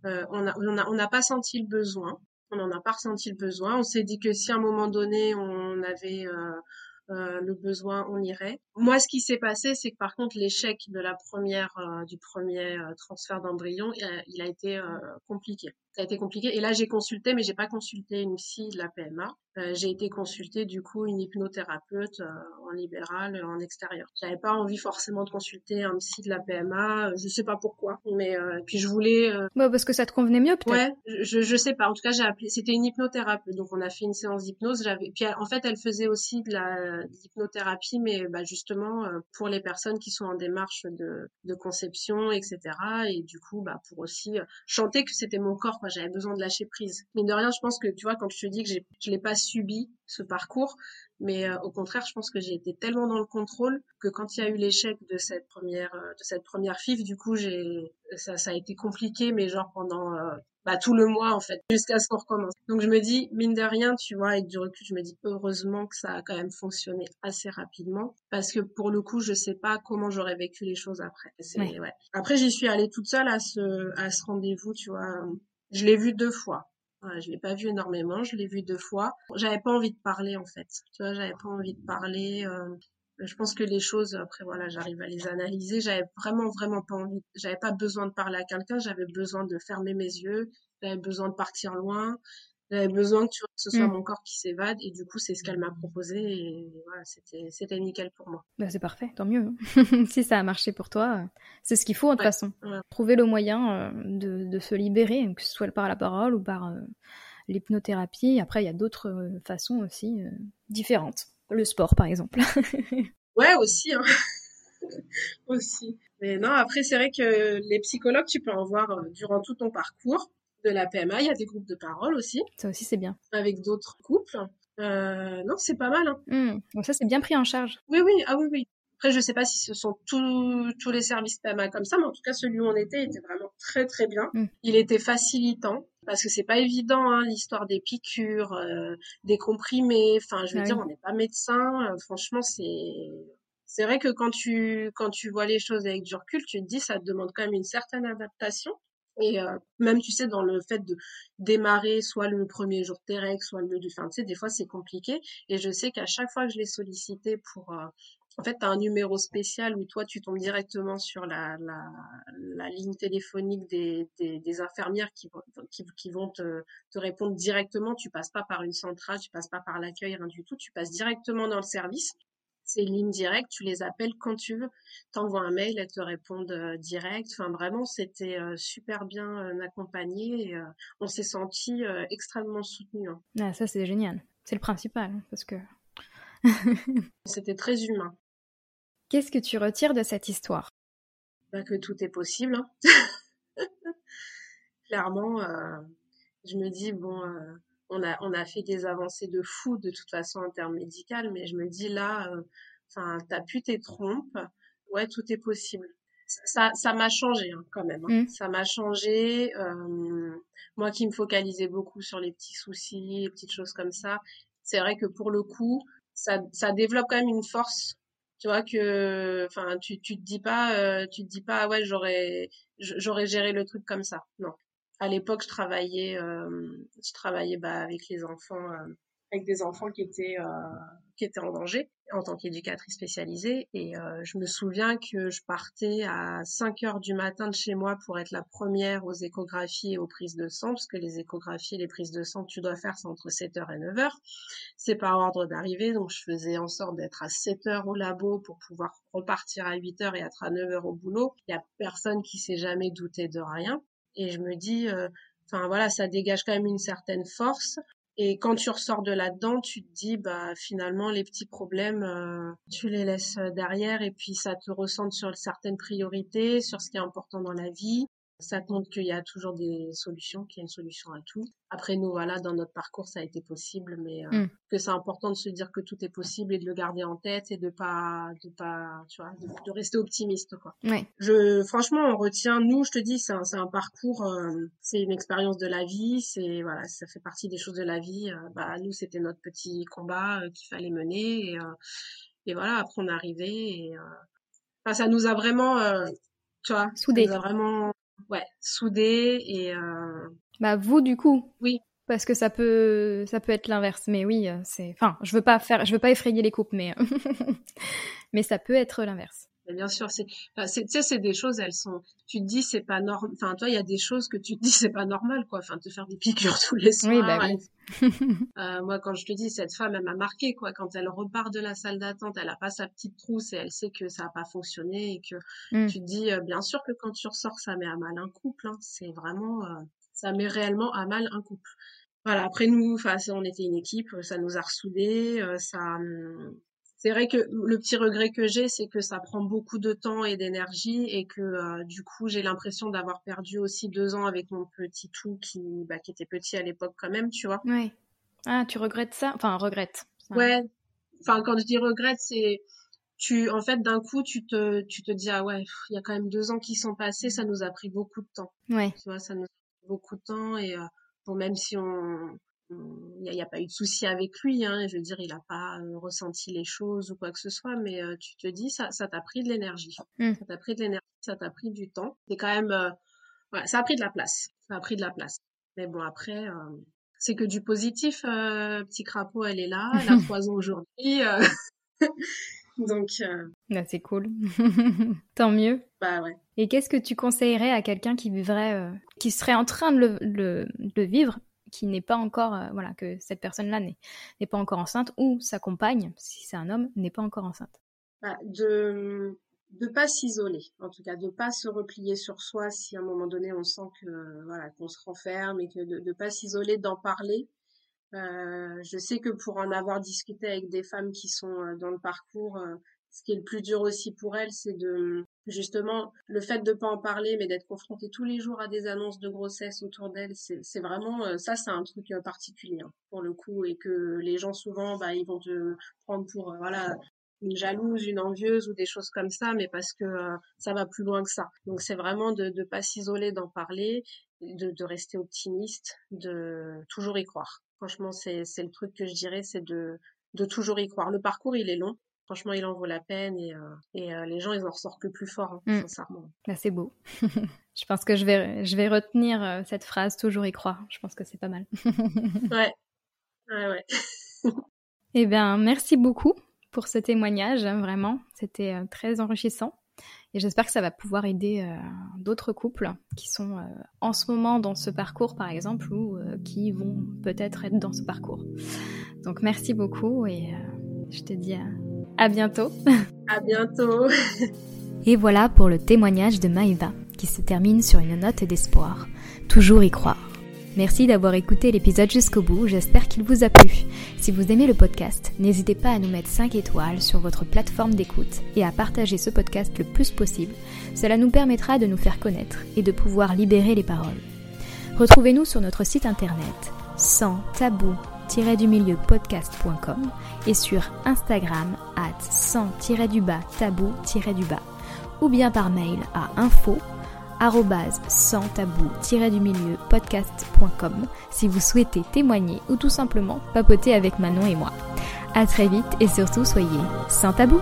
Euh, on n'a on a, pas senti le besoin. On n'en a pas ressenti le besoin. On s'est dit que si à un moment donné, on avait euh, le besoin, on irait. Moi, ce qui s'est passé, c'est que par contre, l'échec de la première, du premier transfert d'embryon, il a été compliqué ça a été compliqué. Et là, j'ai consulté, mais j'ai pas consulté une psy de la PMA. Euh, j'ai été consulter du coup une hypnothérapeute euh, en libéral, en extérieur. J'avais pas envie forcément de consulter un psy de la PMA. Je sais pas pourquoi, mais euh, puis je voulais. Bah parce que ça te convenait mieux peut-être. Ouais, je je sais pas. En tout cas, j'ai appelé. C'était une hypnothérapeute, donc on a fait une séance d'hypnose. J'avais. Puis en fait, elle faisait aussi de la hypnothérapie, mais bah, justement pour les personnes qui sont en démarche de de conception, etc. Et du coup, bah pour aussi chanter que c'était mon corps j'avais besoin de lâcher prise. Mais de rien, je pense que tu vois, quand je te dis que je l'ai pas subi ce parcours, mais euh, au contraire, je pense que j'ai été tellement dans le contrôle que quand il y a eu l'échec de cette première euh, de cette première FIF, du coup, j'ai ça, ça a été compliqué, mais genre pendant euh, bah, tout le mois en fait, jusqu'à ce qu'on recommence. Donc je me dis, mine de rien, tu vois, avec du recul, je me dis heureusement que ça a quand même fonctionné assez rapidement, parce que pour le coup, je sais pas comment j'aurais vécu les choses après. Ouais. Après, j'y suis allée toute seule à ce à ce rendez-vous, tu vois je l'ai vu deux fois. Ouais, je l'ai pas vu énormément, je l'ai vu deux fois. J'avais pas envie de parler en fait. Tu vois, j'avais pas envie de parler. Euh, je pense que les choses, après voilà, j'arrive à les analyser. J'avais vraiment vraiment pas envie. J'avais pas besoin de parler à quelqu'un. J'avais besoin de fermer mes yeux. J'avais besoin de partir loin. J'avais besoin que, tu ce soit mm. mon corps qui s'évade et du coup c'est ce qu'elle m'a proposé et voilà c'était c'était nickel pour moi. Bah, c'est parfait, tant mieux. Hein. si ça a marché pour toi, c'est ce qu'il faut de toute façon. Trouver le moyen euh, de, de, se libérer, que ce soit par la parole ou par euh, l'hypnothérapie. Après il y a d'autres euh, façons aussi différentes. Le sport par exemple. ouais aussi. Hein. aussi. Mais non, après, c'est vrai que les psychologues, tu peux en voir durant tout ton parcours de la PMA. Il y a des groupes de parole aussi. Ça aussi, c'est bien. Avec d'autres couples. Euh, non, c'est pas mal. Hein. Mmh. ça, c'est bien pris en charge. Oui, oui, ah oui, oui. Après, je sais pas si ce sont tous les services PMA comme ça, mais en tout cas, celui où on était était vraiment très, très bien. Mmh. Il était facilitant parce que c'est pas évident, hein, l'histoire des piqûres, euh, des comprimés. Enfin, je veux dire, on n'est pas médecin. Euh, franchement, c'est c'est vrai que quand tu quand tu vois les choses avec du recul, tu te dis ça te demande quand même une certaine adaptation. Et euh, même, tu sais, dans le fait de démarrer soit le premier jour de tes soit le du fin, tu sais, des fois, c'est compliqué. Et je sais qu'à chaque fois que je l'ai sollicité pour... Euh, en fait, tu un numéro spécial où toi, tu tombes directement sur la, la, la ligne téléphonique des, des, des, infirmières qui vont, qui, qui vont te, te, répondre directement. Tu passes pas par une centrale, tu passes pas par l'accueil, rien du tout. Tu passes directement dans le service c'est une ligne directe, tu les appelles quand tu veux. T'envoies un mail, elles te répondent euh, direct. Enfin, vraiment, c'était euh, super bien euh, accompagné. Et, on s'est senti extrêmement soutenu. Hein. Ah, ça, c'est génial. C'est le principal, hein, parce que. c'était très humain. Qu'est-ce que tu retires de cette histoire? Bah, Que tout est possible. Hein. Clairement, je me dis, bon, on a, on a fait des avancées de fou de toute façon en termes médical, mais je me dis là, euh, enfin, t'as pu tes trompes, ouais, tout est possible. Ça, ça m'a changé hein, quand même. Hein. Mmh. Ça m'a changé. Euh, moi qui me focalisais beaucoup sur les petits soucis, les petites choses comme ça, c'est vrai que pour le coup, ça, ça développe quand même une force. Tu vois que, enfin, tu, tu te dis pas, euh, tu te dis pas, ah ouais, j'aurais, j'aurais géré le truc comme ça. Non, à l'époque, je travaillais, euh, je travaillais bah, avec les enfants, euh, avec des enfants qui étaient, euh, qui étaient en danger en tant qu'éducatrice spécialisée. Et je me souviens que je partais à 5 heures du matin de chez moi pour être la première aux échographies et aux prises de sang, parce que les échographies et les prises de sang, tu dois faire, c'est entre 7 heures et 9 heures. C'est par ordre d'arrivée, donc je faisais en sorte d'être à 7 heures au labo pour pouvoir repartir à 8 heures et être à 9 heures au boulot. Il y a personne qui s'est jamais douté de rien. Et je me dis, euh, enfin voilà, ça dégage quand même une certaine force. Et quand tu ressors de là-dedans, tu te dis, bah finalement, les petits problèmes, euh, tu les laisses derrière et puis ça te ressente sur certaines priorités, sur ce qui est important dans la vie. Ça te montre qu'il y a toujours des solutions, qu'il y a une solution à tout. Après, nous, voilà, dans notre parcours, ça a été possible, mais euh, mm. que c'est important de se dire que tout est possible et de le garder en tête et de pas, de pas, tu vois, de, rester optimiste, quoi. Ouais. Je, franchement, on retient, nous, je te dis, c'est un, c'est un parcours, euh, c'est une expérience de la vie, c'est, voilà, ça fait partie des choses de la vie. Euh, bah, nous, c'était notre petit combat qu'il fallait mener et, et voilà, après, on est arrivé et, enfin, ça nous a vraiment, tu vois, soudé. Ça nous a vraiment ouais, soudés et. Euh... Bah vous du coup. Oui. Parce que ça peut, ça peut être l'inverse. Mais oui, euh, c'est. Enfin, je veux pas faire, je veux pas effrayer les couples, mais mais ça peut être l'inverse bien sûr, c'est, tu sais, c'est des choses, elles sont, tu te dis, c'est pas normal. Enfin, toi, il y a des choses que tu te dis, c'est pas normal, quoi. Enfin, te faire des piqûres tous les soirs. Oui, bah oui. euh, moi, quand je te dis, cette femme, elle m'a marqué, quoi. Quand elle repart de la salle d'attente, elle a pas sa petite trousse et elle sait que ça a pas fonctionné et que mm. tu te dis, euh, bien sûr que quand tu ressors, ça met à mal un couple. Hein. C'est vraiment, euh, ça met réellement à mal un couple. Voilà. Après nous, enfin, on était une équipe, ça nous a ressoudés, euh, ça, hum, c'est vrai que le petit regret que j'ai, c'est que ça prend beaucoup de temps et d'énergie et que euh, du coup, j'ai l'impression d'avoir perdu aussi deux ans avec mon petit tout qui, bah, qui était petit à l'époque quand même, tu vois. Oui. Ah, tu regrettes ça? Enfin, regrette. Ouais. Enfin, quand je dis regrette, c'est tu, en fait, d'un coup, tu te, tu te dis ah ouais, il y a quand même deux ans qui sont passés, ça nous a pris beaucoup de temps. Ouais. Tu vois, ça nous a pris beaucoup de temps et euh, bon, même si on il n'y a, pas eu de souci avec lui, hein, je veux dire, il n'a pas euh, ressenti les choses ou quoi que ce soit, mais euh, tu te dis, ça, ça t'a pris de l'énergie. Mmh. Ça t'a pris de l'énergie, ça t'a pris du temps. C'est quand même, euh, ça a pris de la place. Ça a pris de la place. Mais bon, après, c'est que du positif. petit crapaud, elle est là, elle a trois ans aujourd'hui. Donc, bah, c'est cool. Tant mieux. Bah ouais. Et qu'est-ce que tu conseillerais à quelqu'un qui vivrait, qui serait en train de le, le, le vivre qui n'est pas encore, euh, voilà, que cette personne-là n'est pas encore enceinte, ou sa compagne, si c'est un homme, n'est pas encore enceinte. Bah, de de pas s'isoler, en tout cas, de pas se replier sur soi si à un moment donné on sent que voilà qu'on se renferme et que de ne pas s'isoler, d'en parler. Euh, je sais que pour en avoir discuté avec des femmes qui sont euh, dans le parcours, ce qui est le plus dur aussi pour elles, c'est de justement le fait de pas en parler mais d'être confrontée tous les jours à des annonces de grossesse autour d'elles c'est vraiment euh, ça c'est un truc euh, particulier hein, pour le coup et que les gens souvent bah ils vont te prendre pour euh, voilà une jalouse une envieuse ou des choses comme ça mais parce que ça va plus loin que ça. Donc c'est vraiment de ne pas s'isoler d'en parler de, rester optimiste de toujours y croire. Franchement c'est c'est le truc que je dirais c'est de de toujours y croire. Le parcours il est long franchement, il en vaut la peine et, euh, et euh, les gens, ils en ressortent que plus fort, hein, mm. sincèrement. Bah, c'est beau. je pense que je vais, je vais retenir euh, cette phrase, toujours y croire. Je pense que c'est pas mal. ouais. Ouais, ouais. eh bien, merci beaucoup pour ce témoignage, hein, vraiment. C'était très enrichissant. Et j'espère que ça va pouvoir aider d'autres couples qui sont en ce moment dans ce parcours, par exemple, ou qui vont peut-être être dans ce parcours. Donc merci beaucoup et je te dis à À bientôt. À bientôt. Et voilà pour le témoignage de Maïva, qui se termine sur une note d'espoir. Toujours y croire. Merci d'avoir écouté l'épisode jusqu'au bout, j'espère qu'il vous a plu. Si vous aimez le podcast, n'hésitez pas à nous mettre 5 étoiles sur votre plateforme d'écoute et à partager ce podcast le plus possible. Cela nous permettra de nous faire connaître et de pouvoir libérer les paroles. Retrouvez-nous sur notre site internet sans tabou-du milieu podcast.com et sur Instagram at sans-du-bas tabou-du-bas ou bien par mail à info sans tabou-du milieu podcast.com si vous souhaitez témoigner ou tout simplement papoter avec Manon et moi. À très vite et surtout soyez sans tabou.